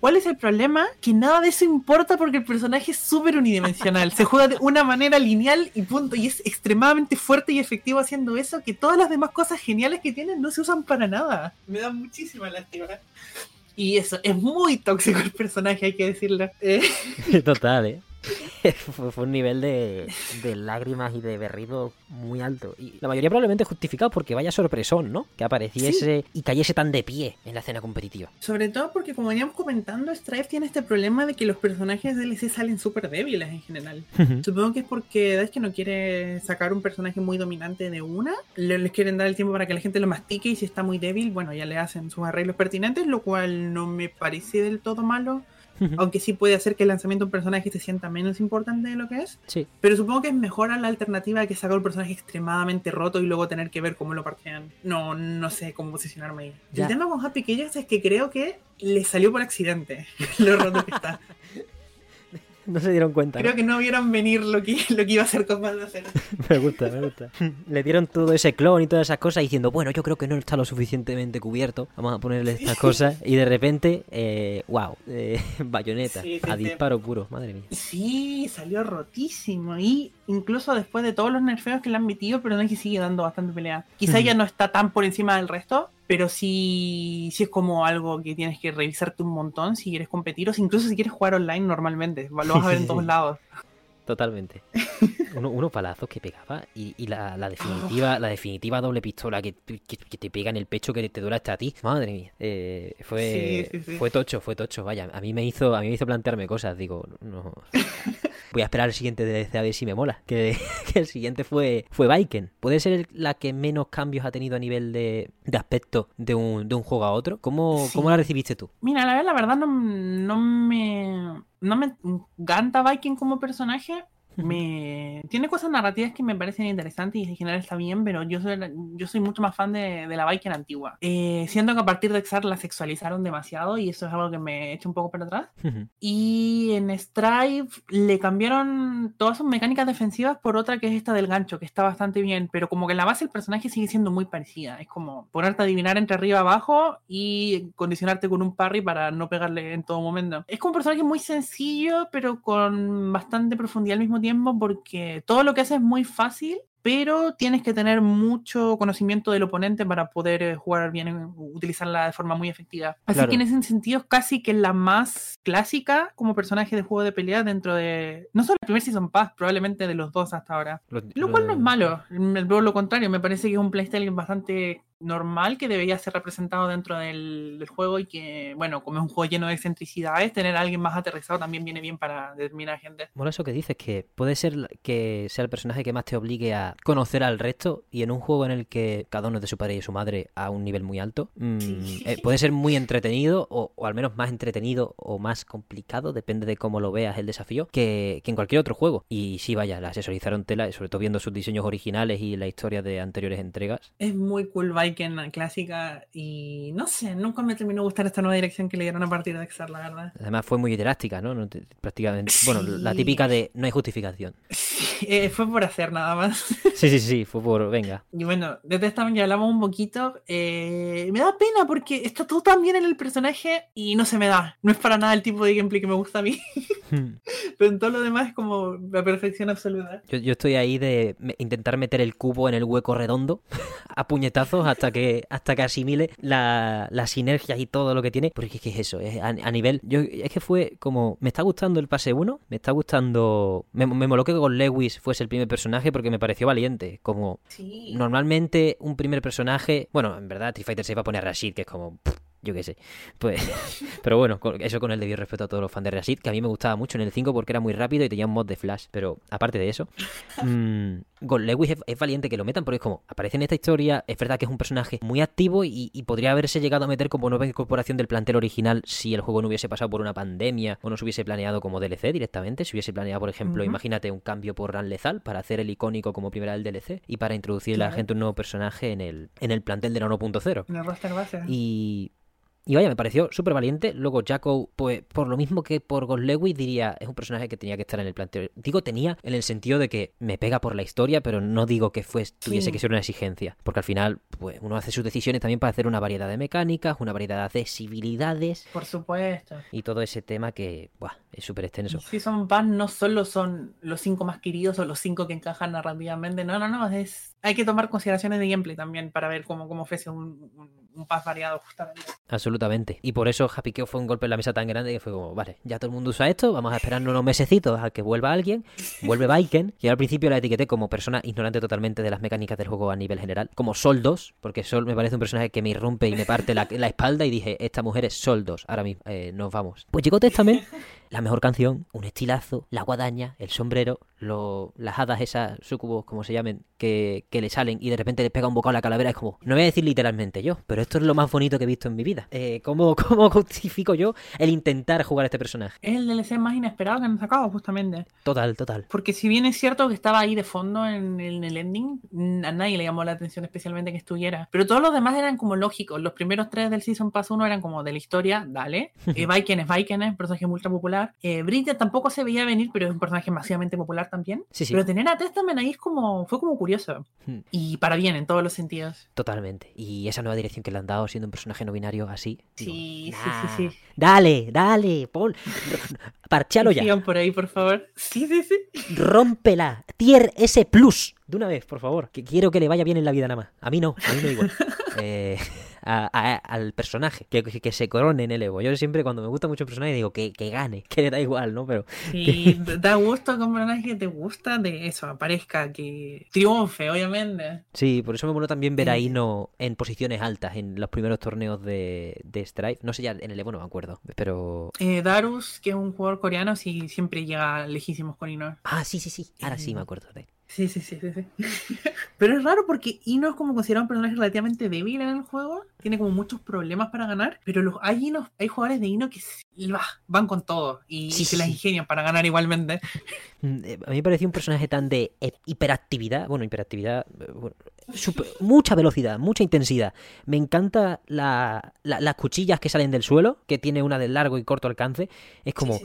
¿Cuál es el problema? Que nada de eso importa porque el personaje es súper unidimensional. Se juega de una manera lineal y punto. Y es extremadamente fuerte y efectivo haciendo eso que todas las demás cosas geniales que tienen no se usan para nada. Me da muchísima lástima. Y eso, es muy tóxico el personaje, hay que decirlo. Eh, Total, ¿eh? fue, fue un nivel de, de lágrimas y de berrido muy alto. Y la mayoría probablemente justificado porque vaya sorpresón, ¿no? Que apareciese y cayese tan de pie en la escena competitiva. sobre todo porque, como veníamos comentando, Strife tiene este problema de que los personajes de DLC salen súper débiles en general. Supongo que es porque es que no quiere sacar un personaje muy dominante de una. Le- Les quieren dar el tiempo para que la gente lo mastique y si está muy débil, bueno, ya le hacen sus arreglos pertinentes, lo cual no me parece del todo malo. Aunque sí puede hacer que el lanzamiento de un personaje se sienta menos importante de lo que es. Sí. Pero supongo que es mejor a la alternativa que sacar un personaje extremadamente roto y luego tener que ver cómo lo parquean. No, no sé cómo posicionarme ahí. Ya. El tema con Happy Chaos es que creo que le salió por accidente lo roto que está. No se dieron cuenta. ¿no? Creo que no vieron venir lo que, lo que iba a ser capaz de hacer. Me gusta, me gusta. Le dieron todo ese clon y todas esas cosas diciendo, bueno, yo creo que no está lo suficientemente cubierto, vamos a ponerle estas cosas. Y de repente, eh, wow, eh, bayoneta, Sí, sí, a sí. disparo puro, madre mía. Sí, salió rotísimo. Y incluso después de todos los nerfeos que le han metido, pero no es que sigue dando bastante pelea. Quizá ya no está tan por encima del resto, pero sí, sí es como algo que tienes que revisarte un montón si quieres competir o si incluso si quieres jugar online normalmente. Lo vas a ver en todos lados. Totalmente. Uno- unos palazos que pegaba y, y la, la definitiva la definitiva doble pistola que, que- que te pega en el pecho que te dura hasta a ti. Madre mía. Eh, fue, Sí, sí, sí. fue tocho, fue tocho. Vaya, a mí me hizo a mí me hizo plantearme cosas. Digo, no. Voy a esperar al siguiente DLC a ver si me mola. Que, que el siguiente fue fue Viken. Puede ser el- la que menos cambios ha tenido a nivel de, de aspecto de un, de un juego a otro. ¿Cómo. ¿Cómo la recibiste tú? Mira, la, la verdad no, no me. No me encanta Viking como personaje. Me tiene cosas narrativas que me parecen interesantes y en general está bien, pero yo soy, yo soy mucho más fan de, de la Viking antigua. Eh, siento que a partir de Xar la sexualizaron demasiado y eso es algo que me echa un poco para atrás. Y en Strive le cambiaron todas sus mecánicas defensivas por otra que es esta del gancho, que está bastante bien, pero como que en la base el personaje sigue siendo muy parecida. Es como ponerte a adivinar entre arriba y abajo y condicionarte con un parry para no pegarle en todo momento. Es como un personaje muy sencillo, pero con bastante profundidad al mismo tiempo, porque todo lo que hace es muy fácil. Pero tienes que tener mucho conocimiento del oponente para poder eh, jugar bien, eh, utilizarla de forma muy efectiva. Así Claro. que en ese sentido es casi que la más clásica como personaje de juego de pelea dentro de. No solo el primer Season Pass, probablemente de los dos hasta ahora. Lo, Lo cual no es malo, por lo contrario, me parece que es un playstyle bastante normal que debería ser representado dentro del, del juego y que, bueno, como es un juego lleno de excentricidades, tener a alguien más aterrizado también viene bien para determinada gente. Mola eso que dices, que puede ser que sea el personaje que más te obligue a conocer al resto y en un juego en el que cada uno es de su padre y de su madre a un nivel muy alto, mm, eh, puede ser muy entretenido o, o al menos más entretenido o más complicado, depende de cómo lo veas el desafío, que, que en cualquier otro juego. Y sí, vaya, la asesorizaron tela, sobre todo viendo sus diseños originales y la historia de anteriores entregas. Es muy cool Viking clásica y no sé, nunca me terminó de gustar esta nueva dirección que le dieron a partir de Exar, la verdad. Además fue muy drástica, ¿no? No te- prácticamente. Bueno, la típica de no hay justificación. Eh, fue por hacer nada más. Sí, sí, sí, fue por, venga. Y bueno, desde esta ya hablamos un poquito. eh, me da pena porque está todo tan bien en el personaje y no se me da. No es para nada el tipo de gameplay que me gusta a mí. Pero en todo lo demás es como la perfección absoluta. Yo, yo estoy ahí de intentar meter el cubo en el hueco redondo a puñetazos hasta que hasta que asimile la, las sinergias y todo lo que tiene. Porque es que es eso, es a, a nivel. Yo, es que fue como. Me está gustando el pase 1, me está gustando. Me, me moló que con Lewis fuese el primer personaje porque me pareció valiente. Como Sí. normalmente un primer personaje. Bueno, en verdad, Street Fighter se va a poner a Rashid, que es como. pff, yo qué sé. Pues, pero bueno, eso con el debido respeto a todos los fans de Rashid, que a mí me gustaba mucho en el 5 porque era muy rápido y tenía un mod de flash. Pero aparte de eso, mm, con Lewis es, es valiente que lo metan porque es como, aparece en esta historia, es verdad que es un personaje muy activo y, y podría haberse llegado a meter como nueva incorporación del plantel original si el juego no hubiese pasado por una pandemia o no se hubiese planeado como DLC directamente. Si hubiese planeado, por ejemplo, imagínate un cambio por Ran Lethal para hacer el icónico como primera del DLC y para introducir a la gente un nuevo personaje en el, en el plantel de la 1.0. En el roster base. Y Y vaya, me pareció súper valiente. Luego Jaco, pues por lo mismo que por Ghost Lewis, diría, es un personaje que tenía que estar en el planteo. Digo tenía en el sentido de que me pega por la historia, pero no digo que fue, tuviese Sí. que ser una exigencia. Porque al final, pues uno hace sus decisiones también para hacer una variedad de mecánicas, una variedad de accesibilidades Por supuesto. y todo ese tema que, buah, es súper extenso. Sí, son Pass no solo son los cinco más queridos o los cinco que encajan narrativamente, no, no, no, es hay que tomar consideraciones de gameplay también para ver cómo, cómo ofrece un, un, un pass variado justamente. Absolutamente. Y por eso Happy Keo fue un golpe en la mesa tan grande que fue como, vale, ya todo el mundo usa esto, vamos a esperarnos unos mesecitos a que vuelva alguien, vuelve Baiken, que al principio la etiqueté como persona ignorante totalmente de las mecánicas del juego a nivel general, como Sol 2, porque Sol me parece un personaje que me irrumpe y me parte la, la espalda y dije, esta mujer es Sol 2, ahora mismo, eh, nos vamos. Pues llegó Testament, la mejor canción, un estilazo, la guadaña, el sombrero, lo- las hadas esas, sucubos, como se llamen, que, que le salen y de repente le pega un bocado a la calavera, es como, no voy a decir literalmente yo, pero esto es lo más bonito que he visto en mi vida. Eh, ¿cómo, ¿Cómo justifico yo el intentar jugar a este personaje? Es el DLC más inesperado que han sacado justamente. Total, total. Porque si bien es cierto que estaba ahí de fondo en el, en el ending, a nadie le llamó la atención especialmente que estuviera. Pero todos los demás eran como lógicos. Los primeros tres del Season Pass 1 eran como de la historia, dale. Eh, un personaje ultra popular. Eh, Bridget tampoco se veía venir, pero es un personaje masivamente popular también. Sí, sí. Pero tener a Testament ahí es como, fue como curioso. Hmm. Y para bien, en todos los sentidos. Totalmente. Y esa nueva dirección que le han dado siendo un personaje no binario así. Sí, sí, nah, sí, sí. Dale, dale, Paul. Parchalo ya. Sigan por ahí, por favor. Sí, sí, sí. Rómpela. Tier S Plus. De una vez, por favor. Que quiero que le vaya bien en la vida nada más. A mí no, a mí no igual. Eh, a- a- al personaje. Que, que, se corone en el Evo. Yo siempre cuando me gusta mucho el personaje digo que, que gane. Que le da igual, ¿no? Pero Sí, da gusto que un personaje te gusta de eso, aparezca, que triunfe, obviamente. sí, por eso me mola también ver a Eh. Ino en posiciones altas en los primeros torneos de, de Strife. No sé ya en el Evo, no me acuerdo. Pero. Eh, Darus, que es un jugador coreano, sí siempre llega lejísimos con Ino. Ah, sí, sí, sí. Ahora sí Eh. me acuerdo de. Sí, sí, sí, sí, sí. Pero es raro porque Ino es como considerado un personaje relativamente débil en el juego. Tiene como muchos problemas para ganar. Pero los, hay, Inos- hay jugadores de Ino que bah, van con todo y, Sí, y se las ingenian para ganar igualmente. Mm, eh, A mí me pareció un personaje tan de eh, hiperactividad. Bueno, hiperactividad. eh, bueno, super- mucha velocidad, mucha intensidad. Me encanta la- la- las cuchillas que salen del suelo, que tiene una de largo y corto alcance. Es como.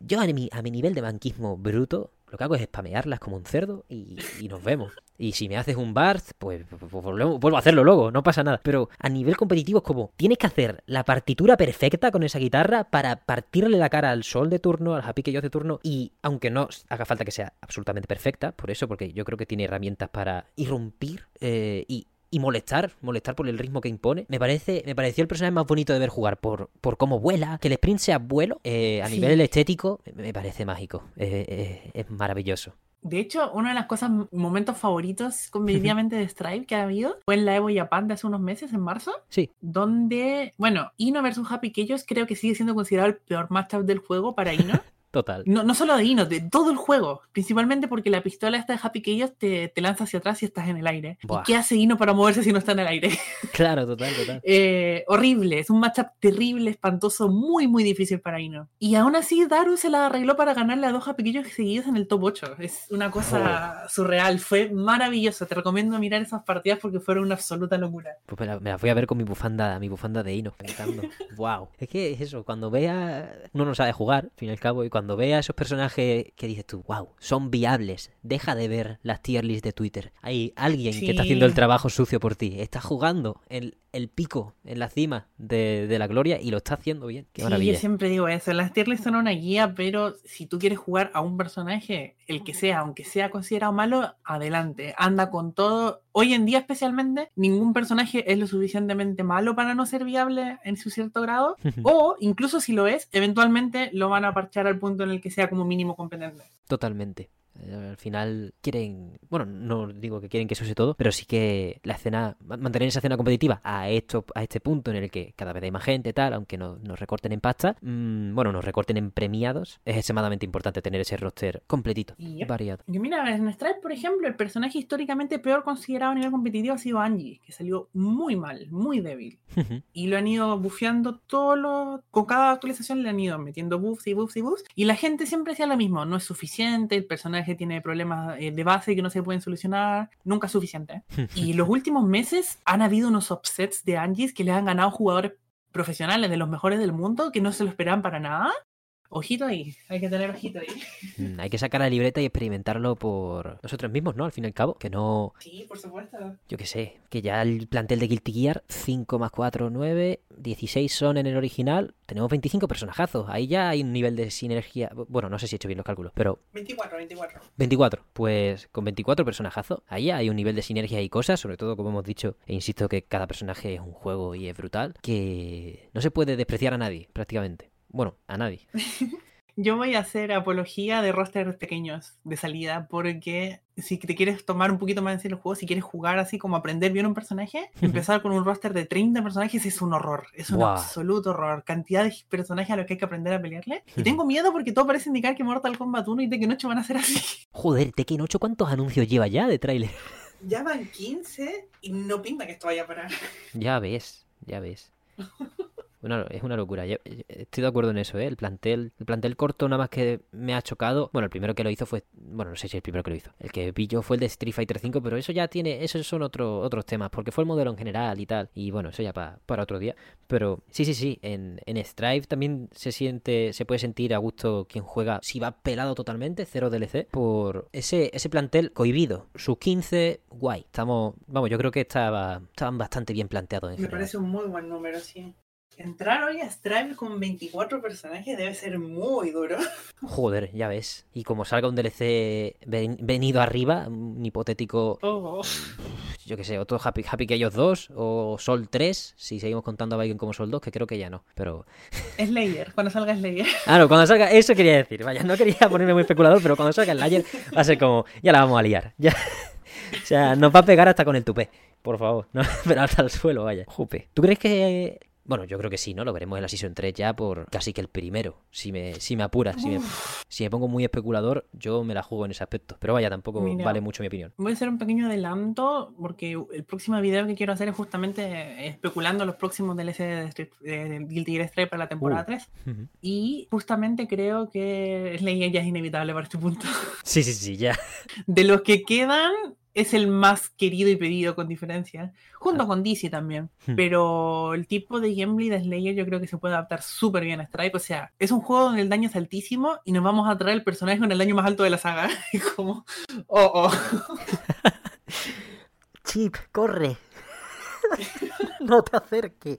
Yo a mi, a mi nivel de banquismo bruto, lo que hago es spamearlas como un cerdo y, nos vemos. Y si me haces un Barth, pues, pues, pues vuelvo vuelvo a hacerlo luego, no pasa nada. Pero a nivel competitivo es como, tienes que hacer la partitura perfecta con esa guitarra para partirle la cara al sol de turno, al happy que yo de turno, y aunque no haga falta que sea absolutamente perfecta, por eso, porque yo creo que tiene herramientas para irrumpir eh, y, y molestar, molestar por el ritmo que impone. Me parece, me pareció el personaje más bonito de ver jugar por, por cómo vuela, que el sprint sea vuelo, eh, a Sí. nivel estético, me, parece mágico, eh, es maravilloso. De hecho, una de las cosas, momentos favoritos competitivamente de Stripe que ha habido fue en la Evo Japan de hace unos meses, en marzo, Sí, donde, bueno, Ino versus Happy Keyos creo que sigue siendo considerado el peor matchup del juego para Ino. total. No, no solo de Ino, de todo el juego. Principalmente porque la pistola esta de Happy Keyos te, te lanza hacia atrás si estás en el aire. Buah. ¿Y qué hace Ino para moverse si no está en el aire? Claro, total, total. Eh, horrible, es un matchup terrible, espantoso, muy, muy difícil para Ino. Y aún así, Daru se la arregló para ganarle a dos Happy Keyos seguidos en el top 8. Es una cosa Oh. surreal, fue maravilloso. Te recomiendo mirar esas partidas porque fueron una absoluta locura. Pues me la, me la voy a ver con mi bufanda, mi bufanda de Ino, cantando. wow. Es que es eso, cuando vea. Uno no sabe jugar, al fin y al cabo, y cuando vea esos personajes que dices tú, wow, son viables. Deja de ver las tier lists de Twitter. Hay alguien que está haciendo el trabajo sucio por ti. Está jugando el, el pico, en la cima de, de la gloria y lo está haciendo bien. Qué Sí, maravilla. yo siempre digo eso. Las tier lists son una guía, pero si tú quieres jugar a un personaje, el que sea, aunque sea considerado malo, adelante. Anda con todo. Hoy en día, especialmente, ningún personaje es lo suficientemente malo para no ser viable en su cierto grado. o, incluso si lo es, eventualmente lo van a parchar al punto en el que sea como mínimo competente. Totalmente. Eh, Al final quieren, bueno, no digo que quieren que eso sea todo, pero sí que la escena, ma- mantener esa escena competitiva a esto, a este punto en el que cada vez hay más gente, tal, aunque no- nos recorten en pasta, mm, bueno, nos recorten en premiados, es extremadamente importante tener ese roster completito, Yep. variado. Y mira, en Strike, por ejemplo, el personaje históricamente peor considerado a nivel competitivo ha sido Angie, que salió muy mal, muy débil. Y lo han ido bufeando todos los. Con cada actualización le han ido metiendo buffs y buffs y buffs. Y la gente siempre decía lo mismo: no es suficiente, el personaje tiene problemas eh, de base que no se pueden solucionar. Nunca es suficiente. y los últimos meses han habido unos upsets de Angies que le han ganado jugadores profesionales, de los mejores del mundo, que no se lo esperaban para nada. Ojito ahí, hay que tener ojito ahí. Mm, Hay que sacar la libreta y experimentarlo por nosotros mismos, ¿no? Al fin y al cabo. Que no, Sí, por supuesto. yo qué sé, que ya el plantel de Guilty Gear, 5 más 4, 9, 16 son en el original, tenemos 25 personajazos. Ahí ya hay un nivel de sinergia. Bueno, no sé si he hecho bien los cálculos, pero 24, 24. 24. Pues con 24 personajazos, ahí hay un nivel de sinergia y cosas, sobre todo como hemos dicho, e insisto que cada personaje es un juego y es brutal, que no se puede despreciar a nadie, prácticamente. Bueno, a nadie. Yo voy a hacer apología de rosters pequeños de salida, porque si te quieres tomar un poquito más en serio el juego, si quieres jugar así como aprender bien un personaje, empezar con un roster de 30 personajes es un horror, es un absoluto horror. Cantidad de personajes a los que hay que aprender a pelearle. Y tengo miedo porque todo parece indicar que Mortal Kombat 1 y Tekken 8 van a ser así. Joder, Tekken 8, ¿cuántos anuncios lleva ya de tráiler? Ya van 15 y no pinta que esto vaya a parar. Ya ves, ya ves. Es una locura. Yo- estoy de acuerdo en eso, ¿eh? El plantel, el plantel corto nada más que me ha chocado. Bueno, el primero que lo hizo fue. Bueno, no sé si el primero que lo hizo. El que yo fue el de Street Fighter 5, pero eso ya tiene. Esos son otro- otros temas, porque fue el modelo en general y tal. Y bueno, eso ya pa- para otro día. Pero sí, sí, sí. En, en Strive también se siente. Se puede sentir a gusto quien juega. Si va pelado totalmente, cero DLC. Por ese, ese plantel cohibido. Sus 15, guay. Estamos. Vamos, yo creo que estaba, estaban bastante bien planteados en Me general. parece un muy buen número, sí. Entrar hoy a Strive con 24 personajes debe ser muy duro. Joder, ya ves. Y como salga un DLC ven- venido arriba, un hipotético, Oh. yo que sé, otro Happy, Happy Chaos 2 o Sol 3, si seguimos contando a Bacon como Sol 2, que creo que ya no. Pero. Slayer, cuando salga Slayer. Ah, no, cuando salga, eso quería decir. Vaya, no quería ponerme muy especulador, pero cuando salga el Layer va a ser como, ya la vamos a liar. Ya. O sea, nos va a pegar hasta con el tupé. Por favor, no, pero hasta el suelo, vaya. Jupe. ¿Tú crees que.? Bueno, yo creo que sí, ¿no? Lo veremos en la Season 3 ya por casi que el primero. Si me, si me apuras, si me, si me pongo muy especulador, yo me la juego en ese aspecto. Pero vaya, tampoco Mira. vale mucho mi opinión. Voy a hacer un pequeño adelanto porque el próximo video que quiero hacer es justamente especulando los próximos DLC de, Street- de Guilty Gear Strive para la temporada Uh. 3. Y justamente creo que Slayer ya es inevitable para este punto. Sí, sí, sí, ya. De los que quedan, es el más querido y pedido con diferencia. Junto con DC también. Hmm. Pero el tipo de gameplay de Slayer yo creo que se puede adaptar súper bien a Stripe. O sea, es un juego donde el daño es altísimo y nos vamos a traer el personaje con el daño más alto de la saga. Y como, oh, oh. Chip, corre. no te acerques.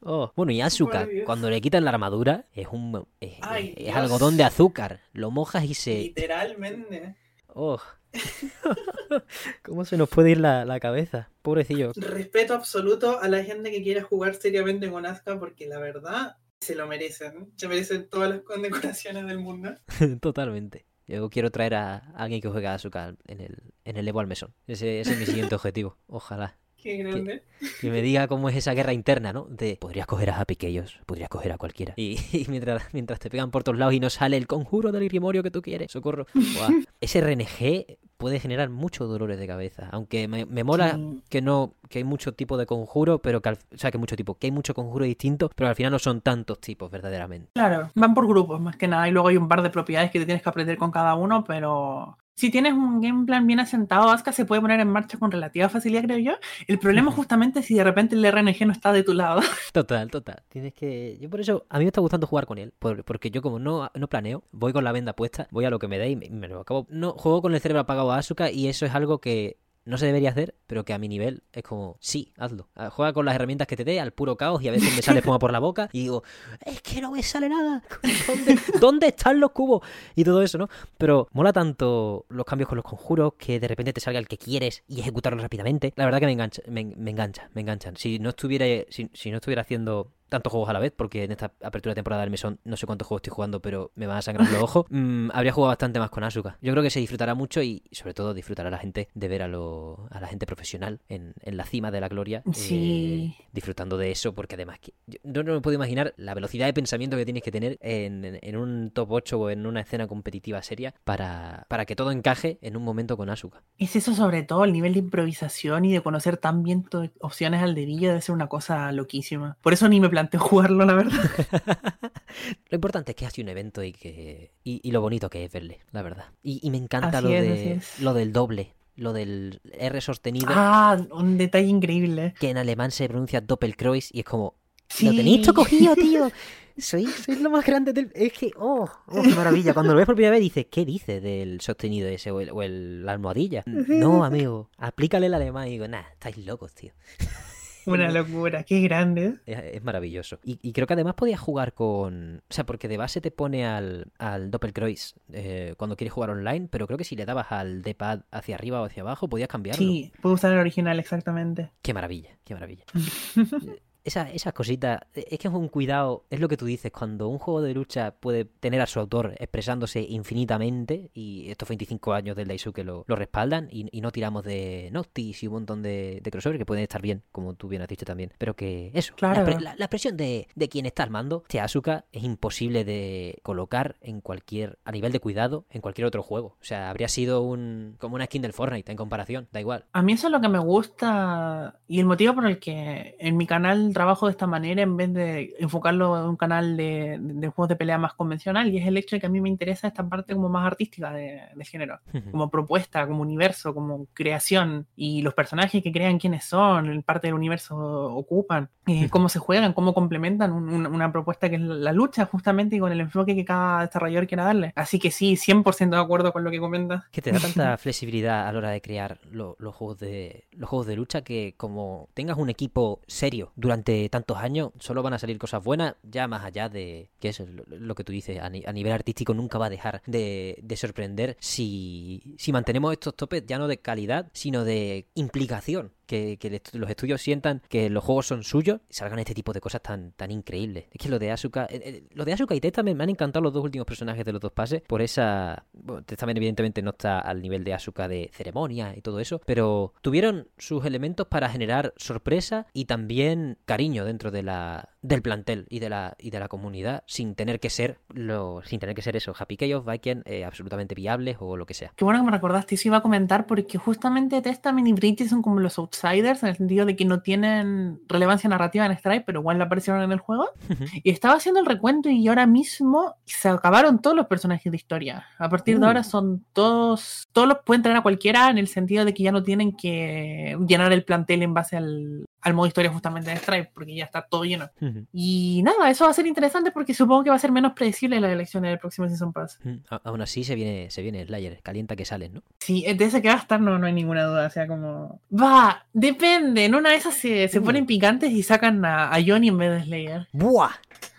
Oh. Bueno, y Dios. cuando le quitan la armadura, es un es, Ay, es algodón de azúcar. Lo mojas y se. Literalmente. Oh. ¿Cómo se nos puede ir la, la cabeza? Pobrecillo. Respeto absoluto a la gente que quiera jugar seriamente con Asuka porque la verdad se lo merecen. Se merecen todas las condecoraciones del mundo. Totalmente. Yo quiero traer a alguien que juegue a Asuka en el, en el Evo al mesón. Ese, ese es mi siguiente objetivo. Ojalá. Qué grande. Que me diga cómo es esa guerra interna, ¿no? De podrías coger a Happy Chaos, podrías coger a cualquiera. Y, y mientras, mientras te pegan por todos lados y no sale el conjuro del Grimorio que tú quieres, socorro. Ese RNG puede generar muchos dolores de cabeza. Aunque me, me mola Sí. que no, que hay mucho tipo de conjuro, pero que al- o sea que mucho tipo, que hay mucho conjuro distinto, pero al final no son tantos tipos, verdaderamente. Claro, van por grupos más que nada y luego hay un par de propiedades que te tienes que aprender con cada uno, pero si tienes un game plan bien asentado, Asuka se puede poner en marcha con relativa facilidad, creo yo. El problema justamente es si de repente el RNG no está de tu lado. Total, total. Tienes que. Yo por eso. A mí me está gustando jugar con él. por- porque yo, como no, no planeo, voy con la venda puesta, voy a lo que me dé y me, me lo acabo. No, juego con el cerebro apagado a Asuka y eso es algo que no se debería hacer, pero que a mi nivel es como, sí, hazlo. Ah, Juega con las herramientas que te dé, al puro caos, y a veces me sale espuma por la boca y digo, es que no me sale nada. ¿Dónde, dónde están los cubos? Y todo eso, ¿no? Pero mola tanto los cambios con los conjuros que de repente te salga el que quieres y ejecutarlo rápidamente. La verdad que me engancha, me, me engancha, me enganchan. Si no estuviera, si, si no estuviera haciendo tantos juegos a la vez, porque en esta apertura de temporada del mesón no sé cuántos juegos estoy jugando, pero me van a sangrar los ojos, mm, habría jugado bastante más con Asuka. Yo creo que se disfrutará mucho y sobre todo disfrutará la gente de ver a, lo- a la gente profesional en, en la cima de la gloria. eh, Sí. disfrutando de eso, porque además que yo no, no me puedo imaginar la velocidad de pensamiento que tienes que tener en, en- en un top 8 o en una escena competitiva seria para, para que todo encaje en un momento con Asuka. Es eso sobre todo, el nivel de improvisación y de conocer tan bien tus opciones al dedillo debe ser una cosa loquísima. Por eso ni me planteo jugarlo, la verdad. Lo importante es que hace un evento y que y, y lo bonito que es verle, la verdad. Y, y me encanta Así lo, es, de, lo del doble, lo del R sostenido, Ah, un detalle increíble. que en alemán se pronuncia Doppelkreuz y es como, Lo Sí. tenéis todo cogido, tío. Sois, sois lo más grande del... Es que, oh, oh, qué maravilla. Cuando lo ves por primera vez dices, ¿qué dices del sostenido ese o, el, o el- la almohadilla? No, amigo, aplícale el alemán y digo, nah, estáis locos, tío. Una locura, qué grande. Es, es maravilloso. Y, y creo que además podías jugar con... O sea, porque de base te pone al, al Doppelkreuz eh, cuando quieres jugar online, pero creo que si le dabas al D-pad hacia arriba o hacia abajo, podías cambiarlo. Sí, puedo usar el original exactamente. Qué maravilla, qué maravilla. Esa- esas cositas, es que es un cuidado, es lo que tú dices, cuando un juego de lucha puede tener a su autor expresándose infinitamente, y estos 25 años del Daisuke lo, lo respaldan, y, y no tiramos de Noctis y un montón de, de crossover que pueden estar bien, como tú bien has dicho también, pero que eso, Claro. la, la- la presión de, de quien está al mando, este Asuka, es imposible de colocar en cualquier, a nivel de cuidado, en cualquier otro juego. O sea, habría sido un como una skin del Fortnite en comparación, da igual. A mí eso es lo que me gusta y el motivo por el que en mi canal trabajo de esta manera en vez de enfocarlo en un canal de, de juegos de pelea más convencional y es el hecho de que a mí me interesa esta parte como más artística de, de género, como propuesta, como universo, como creación y los personajes que crean quiénes son, parte del universo ocupan, eh, cómo se juegan, cómo complementan un- un- una propuesta que es la lucha justamente y con el enfoque que cada desarrollador quiera darle. Así que sí, 100% de acuerdo con lo que comentas. que te da tanta flexibilidad a la hora de crear lo- los juegos de los juegos de lucha que como tengas un equipo serio durante tantos años solo van a salir cosas buenas ya más allá de que es lo, lo que tú dices a, ni- a nivel artístico nunca va a dejar de, de sorprender si, si mantenemos estos topes ya no de calidad sino de implicación que, los estudios sientan que los juegos son suyos y salgan este tipo de cosas tan, tan increíbles. Es que lo de Asuka, lo de Asuka y Testament me han encantado los dos últimos personajes de los dos pases por esa... Bueno, Testament evidentemente no está al nivel de Asuka de ceremonia y todo eso, pero tuvieron sus elementos para generar sorpresa y también cariño dentro de la del plantel y de la y de la comunidad sin tener que ser lo sin tener que ser eso Happy Chaos Viking eh, absolutamente viables o lo que sea Qué bueno que me recordaste, eso iba a comentar porque justamente Testament y Bridges son como los outsiders en el sentido de que no tienen relevancia narrativa en Stripe, pero igual aparecieron en el juego. Y estaba haciendo el recuento y ahora mismo se acabaron todos los personajes de historia. A partir de Uh. ahora son todos, todos los pueden traer a cualquiera en el sentido de que ya no tienen que llenar el plantel en base al, al modo historia justamente de Stripe, porque ya está todo lleno. Y nada, eso va a ser interesante porque supongo que va a ser menos predecible la elección del próximo Season Pass. A- aún así se viene se viene Slayer calienta que salen ¿no? Sí, de ese que va a estar no, no hay ninguna duda. O sea, como. Va, depende. En una de esas se, se Uh. ponen picantes y sacan a, a Johnny en vez de Slayer. ¡Buah!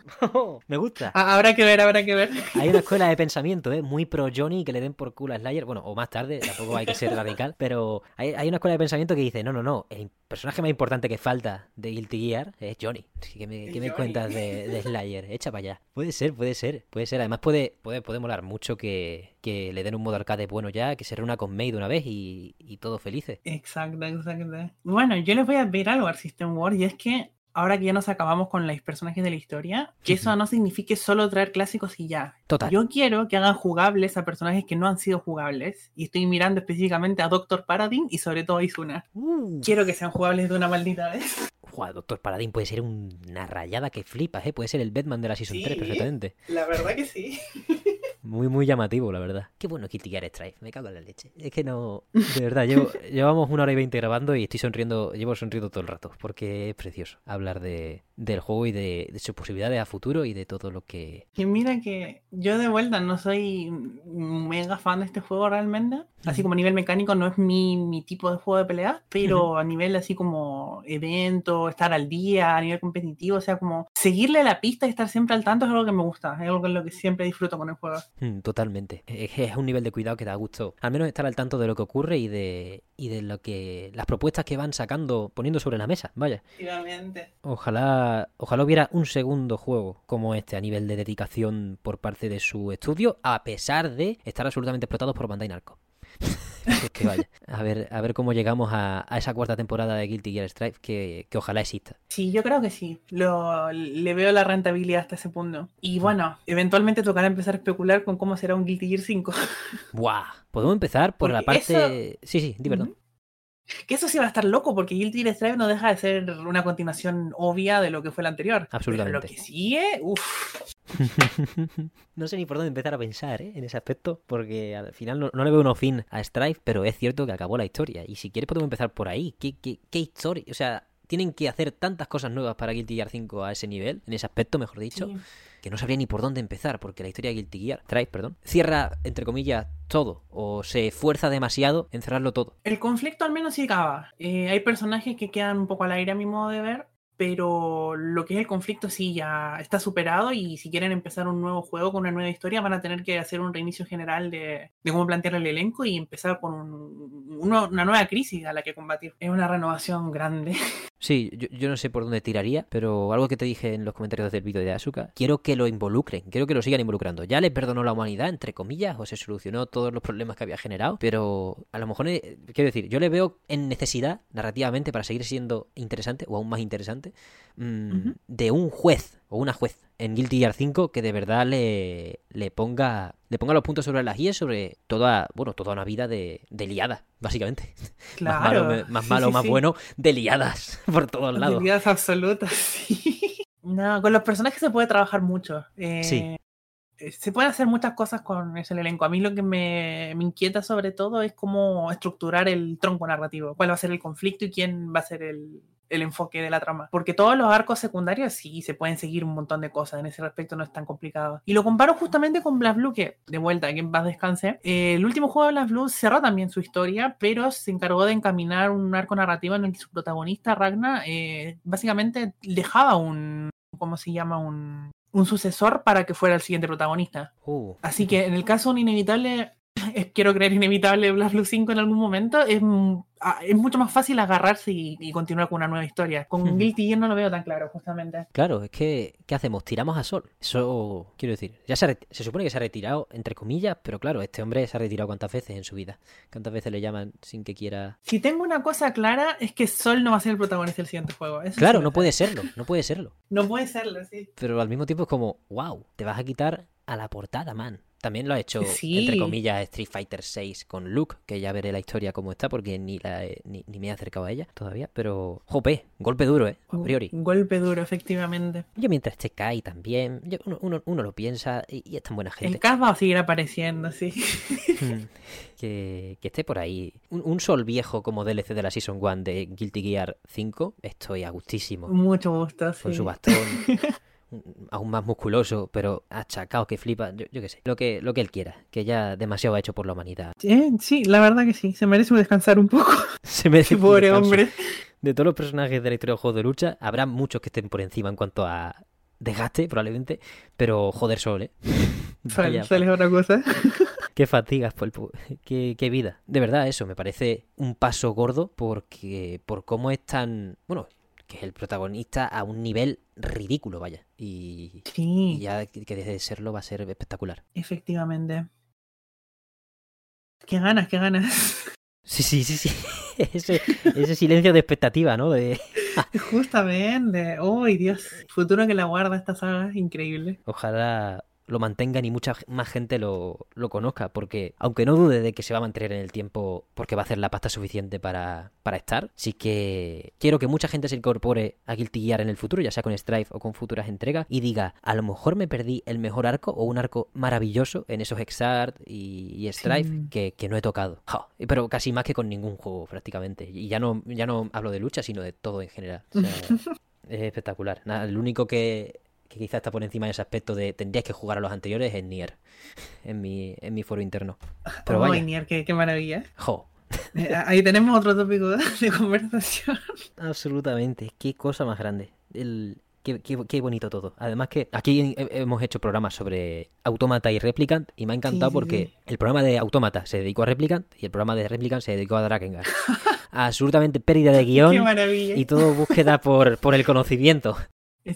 Me gusta. Ah, habrá que ver, habrá que ver. Hay una escuela de pensamiento, ¿eh? Muy pro Johnny que le den por culo a Slayer. Bueno, o más tarde, tampoco hay que ser radical. Pero hay, hay una escuela de pensamiento que dice: no, no, no. El personaje más importante que falta de Guilty Gear es Johnny. ¿Qué me, qué me cuentas de, de Slayer? Echa para allá. Puede ser, puede ser, puede ser. Además, puede, puede, puede molar mucho que, que le den un modo arcade bueno ya, que se reúna con May de una vez y, y todos felices. Exacto, exacto. Bueno, yo les voy a pedir algo al System War y es que ahora que ya nos acabamos con los personajes de la historia, que eso no signifique solo traer clásicos y ya. Total. Yo quiero que hagan jugables a personajes que no han sido jugables y estoy mirando específicamente a Doctor Paradigm y sobre todo a Izuna. Uh. Quiero que sean jugables de una maldita vez. Joder, Doctor Paladín puede ser una rayada que flipas, ¿eh? Puede ser el Batman de la Season Sí. 3 perfectamente. La verdad que sí. Muy, muy llamativo, la verdad. Qué bueno Kitty Gear Strife, me cago en la leche. Es que no. De verdad, llevo, llevamos una hora y veinte grabando y estoy sonriendo, llevo sonriendo todo el rato, porque es precioso hablar de, del juego y de, de sus posibilidades a futuro y de todo lo que. Que mira que yo de vuelta no soy mega fan de este juego realmente. Así como a nivel mecánico no es mi, mi tipo de juego de pelea, pero a nivel así como evento, estar al día, a nivel competitivo, o sea, como seguirle la pista y estar siempre al tanto es algo que me gusta, es algo que es lo que siempre disfruto con el juego. Mm, Totalmente. Es, es un nivel de cuidado que da gusto. Al menos estar al tanto de lo que ocurre y de, y de lo que. las propuestas que van sacando, poniendo sobre la mesa. Vaya. Ojalá, ojalá hubiera un segundo juego como este a nivel de dedicación por parte de su estudio, a pesar de estar absolutamente explotados por Bandai Namco. Es que vaya, a ver, a ver cómo llegamos a, a esa cuarta temporada de Guilty Gear Strive que, que ojalá exista. Sí, yo creo que sí. Lo, le veo la rentabilidad hasta ese punto. Y bueno, eventualmente tocará empezar a especular con cómo será un Guilty Gear 5. ¡Buah! Podemos empezar por la parte. Sí, sí, di perdón. Que eso sí va a estar loco, porque Guilty Gear Strive no deja de ser una continuación obvia de lo que fue el anterior. Absolutamente. Pero lo que sigue, uff. no sé ni por dónde empezar a pensar ¿eh? en ese aspecto, porque al final no, no le veo uno fin a Strife, pero es cierto que acabó la historia. Y si quieres podemos empezar por ahí. ¿Qué, qué, qué historia? O sea, tienen que hacer tantas cosas nuevas para Guilty Gear 5 a ese nivel, en ese aspecto, mejor dicho, Sí. Que no sabría ni por dónde empezar, porque la historia de Guilty Gear, perdón, cierra, entre comillas, todo, o se esfuerza demasiado en cerrarlo todo. El conflicto al menos sí acaba. Eh, hay personajes que quedan un poco al aire a mi modo de ver, pero lo que es el conflicto sí ya está superado y si quieren empezar un nuevo juego con una nueva historia van a tener que hacer un reinicio general de, cómo plantear el elenco y empezar con una nueva crisis a la que combatir. Es una renovación grande. Sí, yo, yo no sé por dónde tiraría, pero algo que te dije en los comentarios del vídeo de Asuka, quiero que lo involucren, quiero que lo sigan involucrando. Ya le perdonó la humanidad, entre comillas, o se solucionó todos los problemas que había generado, pero a lo mejor, eh, quiero decir, yo le veo en necesidad, narrativamente, para seguir siendo interesante, o aún más interesante, mm, de un juez o una juez en Guilty Gear 5 que de verdad le, le ponga le ponga los puntos sobre las IES sobre toda, bueno, toda una vida de, de liadas, básicamente. Claro. Más malo, más, Sí, malo, sí, más sí. bueno, de liadas por todos lados. Habilidades absolutas, sí. No, con los personajes se puede trabajar mucho. Eh, Sí. eh, Se pueden hacer muchas cosas con ese elenco. A mí lo que me, me inquieta sobre todo es cómo estructurar el tronco narrativo. ¿Cuál va a ser el conflicto y quién va a ser el, el enfoque de la trama? Porque todos los arcos secundarios sí se pueden seguir un montón de cosas. En ese respecto no es tan complicado. Y lo comparo justamente con Blast Blue, que de vuelta, que en paz descanse. eh, el último juego de Blast Blue cerró también su historia, pero se encargó de encaminar un arco narrativo en el que su protagonista, Ragna, eh, básicamente dejaba un. ¿Cómo se llama? Un, un sucesor para que fuera el siguiente protagonista. Uh, Así que en el caso de un inevitable, es- quiero creer inevitable Blast Blue 5 en algún momento, es, m- ah, es mucho más fácil agarrarse y, y continuar con una nueva historia. Con Ujú. Guilty Gear no lo veo tan claro, justamente. Claro, es que, ¿qué hacemos? ¿Tiramos a Sol? Eso, quiero decir, ya se, se supone que se ha retirado, entre comillas, pero claro, este hombre se ha retirado cuántas veces en su vida. ¿Cuántas veces le llaman sin que quiera...? Si tengo una cosa clara, es que Sol no va a ser el protagonista del siguiente juego. Eso Claro, no puede serlo, no puede serlo. No puede serlo, sí. Pero al mismo tiempo es como, wow, te vas a quitar a la portada, man. También lo ha hecho, Sí. entre comillas, Street Fighter 6 con Luke, que ya veré la historia cómo está, porque ni, la he- ni, ni me he acercado a ella todavía. Pero, jope, golpe duro, ¿eh? A priori. Un golpe duro, efectivamente. Yo mientras esté Kai también, yo- uno, uno, uno lo piensa y, y es tan buena gente. El Cas va a seguir apareciendo, sí. Mm, que, que esté por ahí. Un, un sol viejo como DLC de la Season 1 de Guilty Gear 5, estoy a gustísimo. Mucho gusto, sí. Con su bastón, aún más musculoso, pero achacado que flipa. Yo, yo qué sé, lo que, lo que él quiera, que ya demasiado ha hecho por la humanidad. Eh, sí, la verdad que sí. Se merece descansar un poco. Se merece un Pobre descanso. hombre. De todos los personajes de la historia del juego de lucha, habrá muchos que estén por encima en cuanto a desgaste, probablemente, pero joder, Sol, ¿eh? Vaya, Sol es otra cosa. Qué fatigas, pu- qué, qué vida. De verdad, eso me parece un paso gordo porque por cómo es tan. Bueno, que es el protagonista a un nivel ridículo, vaya. Y, y Sí, ya que que deje de serlo va a ser espectacular. efectivamente. Qué ganas, qué ganas. Sí, sí, sí, sí. Ese, ese silencio de expectativa, ¿no? De, Justamente. ¡Uy, Dios! Futuro que la guarda esta saga, increíble. ojalá lo mantengan y mucha más gente lo, lo conozca, porque aunque no dude de que se va a mantener en el tiempo porque va a hacer la pasta suficiente para, para estar, sí que quiero que mucha gente se incorpore a Guilty Gear en el futuro, ya sea con Strife o con futuras entregas, y diga, a lo mejor me perdí el mejor arco o un arco maravilloso en esos Exart y, y Strife Sí. que, que no he tocado. Ja, pero casi más que con ningún juego prácticamente. Y ya no, ya no hablo de lucha, sino de todo en general. O sea, es espectacular. Nada, el único que, que quizá está por encima de ese aspecto de tendrías que jugar a los anteriores es Nier. En mi, en mi foro interno. Pero ¡Ay, vaya, Nier, qué, qué maravilla! jo, Eh, ahí tenemos otro tópico de conversación. absolutamente. Qué cosa más grande. El, qué, qué- qué bonito todo. Además que aquí he- hemos hecho programas sobre Automata y Replicant y me ha encantado Sí, porque sí. el programa de Automata se dedicó a Replicant y el programa de Replicant se dedicó a Drakengard. absolutamente pérdida de ¡Qué guion y todo búsqueda por, por el conocimiento.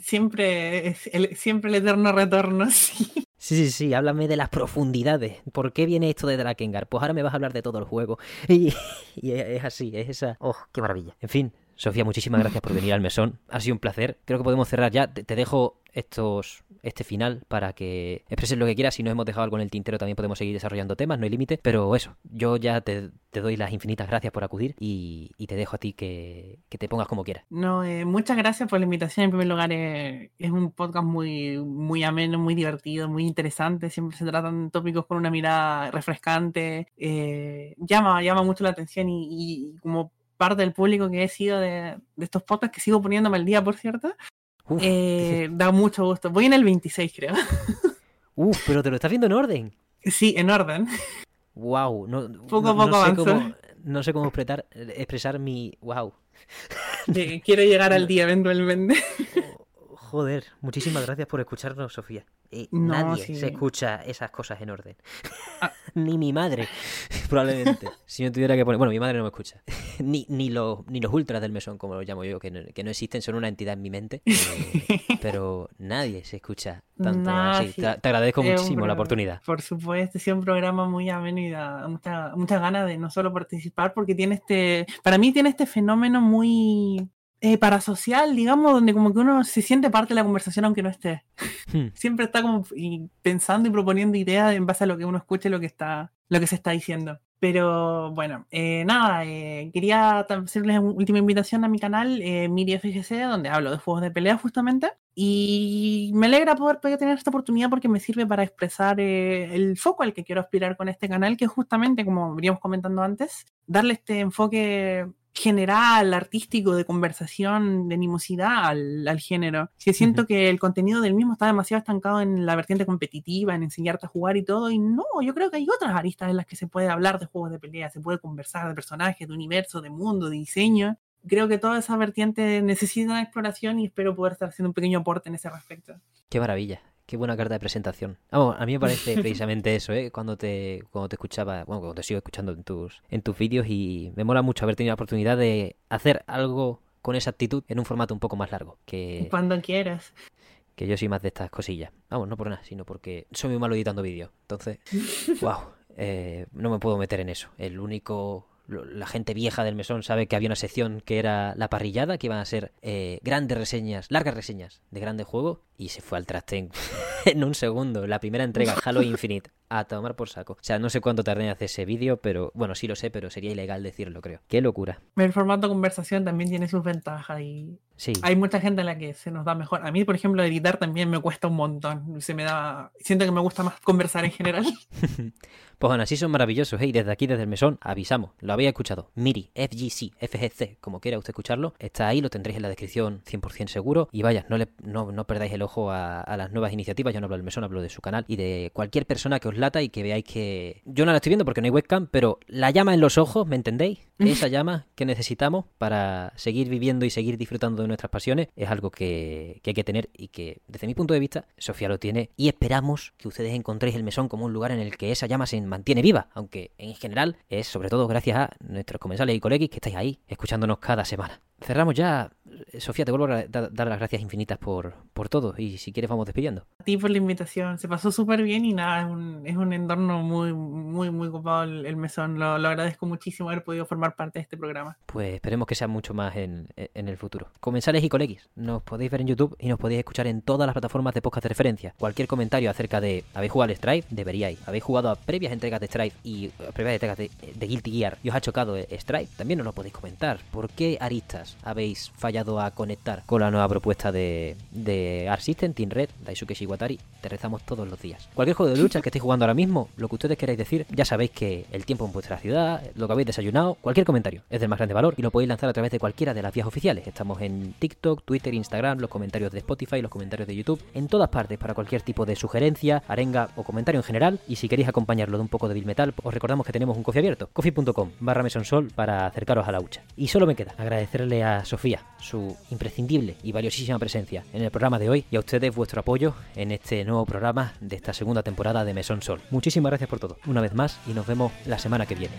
Siempre, el, siempre el eterno retorno, sí. Sí, sí, sí, háblame de las profundidades. ¿Por qué viene esto de Drakengard? Pues ahora me vas a hablar de todo el juego. Y, y es así, es esa... ¡Oh, qué maravilla! En fin, Sofía, muchísimas gracias por venir al mesón. Ha sido un placer. Creo que podemos cerrar ya. Te, dejo estos este final para que expreses lo que quieras. Si no hemos dejado algo en el tintero, también podemos seguir desarrollando temas, no hay límite. Pero eso, yo ya te, doy las infinitas gracias por acudir y, te dejo a ti que, que te pongas como quieras. No, eh, muchas gracias por la invitación. En primer lugar, eh, es un podcast muy, muy ameno, muy divertido, muy interesante. Siempre se tratan tópicos con una mirada refrescante. eh, llama, llama mucho la atención y, y como parte del público que he sido de, de estos podcasts, que sigo poniéndome al día, por cierto, Uf, eh, da mucho gusto. Voy en el 26, creo. uf, pero te lo estás viendo en orden. Sí, en orden. Wow, no, Poco a no- no poco sé cómo, no sé cómo expresar, expresar mi wow. quiero llegar al día eventualmente. Joder, muchísimas gracias por escucharnos, Sofía. No, nadie sí. se escucha esas cosas en orden. Ah. ni mi madre, probablemente. si no tuviera que poner. Bueno, mi madre no me escucha. ni, ni, los, ni los ultras del mesón, como los llamo yo, que no, que no existen, son una entidad en mi mente. eh, pero nadie se escucha tanto Nah, así. sí. Te, te agradezco Es muchísimo la oportunidad. Por supuesto, es un programa muy ameno y da mucha, muchas ganas de no solo participar, porque tiene este, para mí tiene este fenómeno muy eh, parasocial, digamos, donde como que uno se siente parte de la conversación aunque no esté. Hmm. Siempre está como y pensando y proponiendo ideas en base a lo que uno escuche, lo que está, lo que se está diciendo. Pero bueno, eh, nada, eh, quería hacerles una última invitación a mi canal, eh, Miri FGC, donde hablo de juegos de pelea justamente. Y me alegra poder, poder tener esta oportunidad porque me sirve para expresar eh, el foco al que quiero aspirar con este canal, que es justamente, como veníamos comentando antes, darle este enfoque general, artístico, de conversación, de animosidad al, al género. Que siento que el contenido del mismo está demasiado estancado en la vertiente competitiva, en enseñarte a jugar y todo, y no, yo creo que hay otras aristas en las que se puede hablar de juegos de pelea, se puede conversar de personajes, de universo, de mundo, de diseño. Creo que toda esa vertiente necesita exploración y espero poder estar haciendo un pequeño aporte en ese respecto. Qué maravilla. Qué buena carta de presentación. Vamos, a mí me parece precisamente eso, ¿eh? Cuando te, cuando te escuchaba, bueno, cuando te sigo escuchando en tus, en tus vídeos y me mola mucho haber tenido la oportunidad de hacer algo con esa actitud en un formato un poco más largo, que, Cuando quieras. que yo soy más de estas cosillas. Vamos, no por nada, sino porque soy muy malo editando vídeos. Entonces, wow, eh, no me puedo meter en eso. El único... La gente vieja del mesón sabe que había una sección que era la parrillada, que iban a ser eh, grandes reseñas, largas reseñas de grandes juegos, y se fue al traste en, en un segundo. La primera entrega, Halo Infinite, a tomar por saco. O sea, no sé cuánto tardé en hacer ese vídeo, pero bueno, sí lo sé, pero sería ilegal decirlo, creo. Qué locura. El formato conversación también tiene sus ventajas y Sí. hay mucha gente a la que se nos da mejor. A mí, por ejemplo, editar también me cuesta un montón. Se me da, siento que me gusta más conversar en general. Pues aún así son maravillosos, ¿eh? Y desde aquí, desde el mesón, avisamos. Lo habéis escuchado. Miri, FGC, FGC, como quiera usted escucharlo. Está ahí, lo tendréis en la descripción 100% seguro. Y vaya, no, le, no, no perdáis el ojo a, a las nuevas iniciativas. Yo no hablo del mesón, hablo de su canal. Y de cualquier persona que os lata y que veáis que... Yo no la estoy viendo porque no hay webcam, pero la llama en los ojos, ¿me entendéis? Esa llama que necesitamos para seguir viviendo y seguir disfrutando de nuestras pasiones es algo que, que hay que tener y que, desde mi punto de vista, Sofía lo tiene. Y esperamos que ustedes encontréis el mesón como un lugar en el que esa llama se mantiene viva, aunque en general es sobre todo gracias a nuestros comensales y colegas que estáis ahí, escuchándonos cada semana. Cerramos ya. Sofía, te vuelvo a da- dar las gracias infinitas por, por todo y si quieres vamos despidiendo. A ti por la invitación. Se pasó súper bien y nada, es un, es un entorno muy, muy, muy copado el, el mesón. Lo, lo agradezco muchísimo haber podido formar parte de este programa. Pues esperemos que sea mucho más en, en el futuro. Comensales y coleguis, nos podéis ver en YouTube y nos podéis escuchar en todas las plataformas de podcast de referencia. Cualquier comentario acerca de ¿habéis jugado al Stripe? Deberíais. ¿Habéis jugado a previas entregas de Stripe y a previas entregas de, de Guilty Gear y os ha chocado Stripe? También nos lo podéis comentar. ¿Por qué aristas habéis fallado a conectar con la nueva propuesta de, de System, Team Red, Daisuke Shiwatari? Te rezamos todos los días. Cualquier juego de lucha que estéis jugando ahora mismo, lo que ustedes queráis decir, ya sabéis que el tiempo en vuestra ciudad, lo que habéis desayunado, cualquier comentario es del más grande valor y lo podéis lanzar a través de cualquiera de las vías oficiales. Estamos en TikTok, Twitter, Instagram, los comentarios de Spotify, los comentarios de YouTube, en todas partes para cualquier tipo de sugerencia, arenga o comentario en general. Y si queréis acompañarlo de un poco de Bill Metal, os recordamos que tenemos un coffee abierto, coffee.com barra mesonsol para acercaros a la hucha. Y solo me queda agradecerle a Sofía su imprescindible y valiosísima presencia en el programa de hoy y a ustedes vuestro apoyo en este nuevo programa de esta segunda temporada de Mesón Sol. Muchísimas gracias por todo, una vez más, y nos vemos la semana que viene.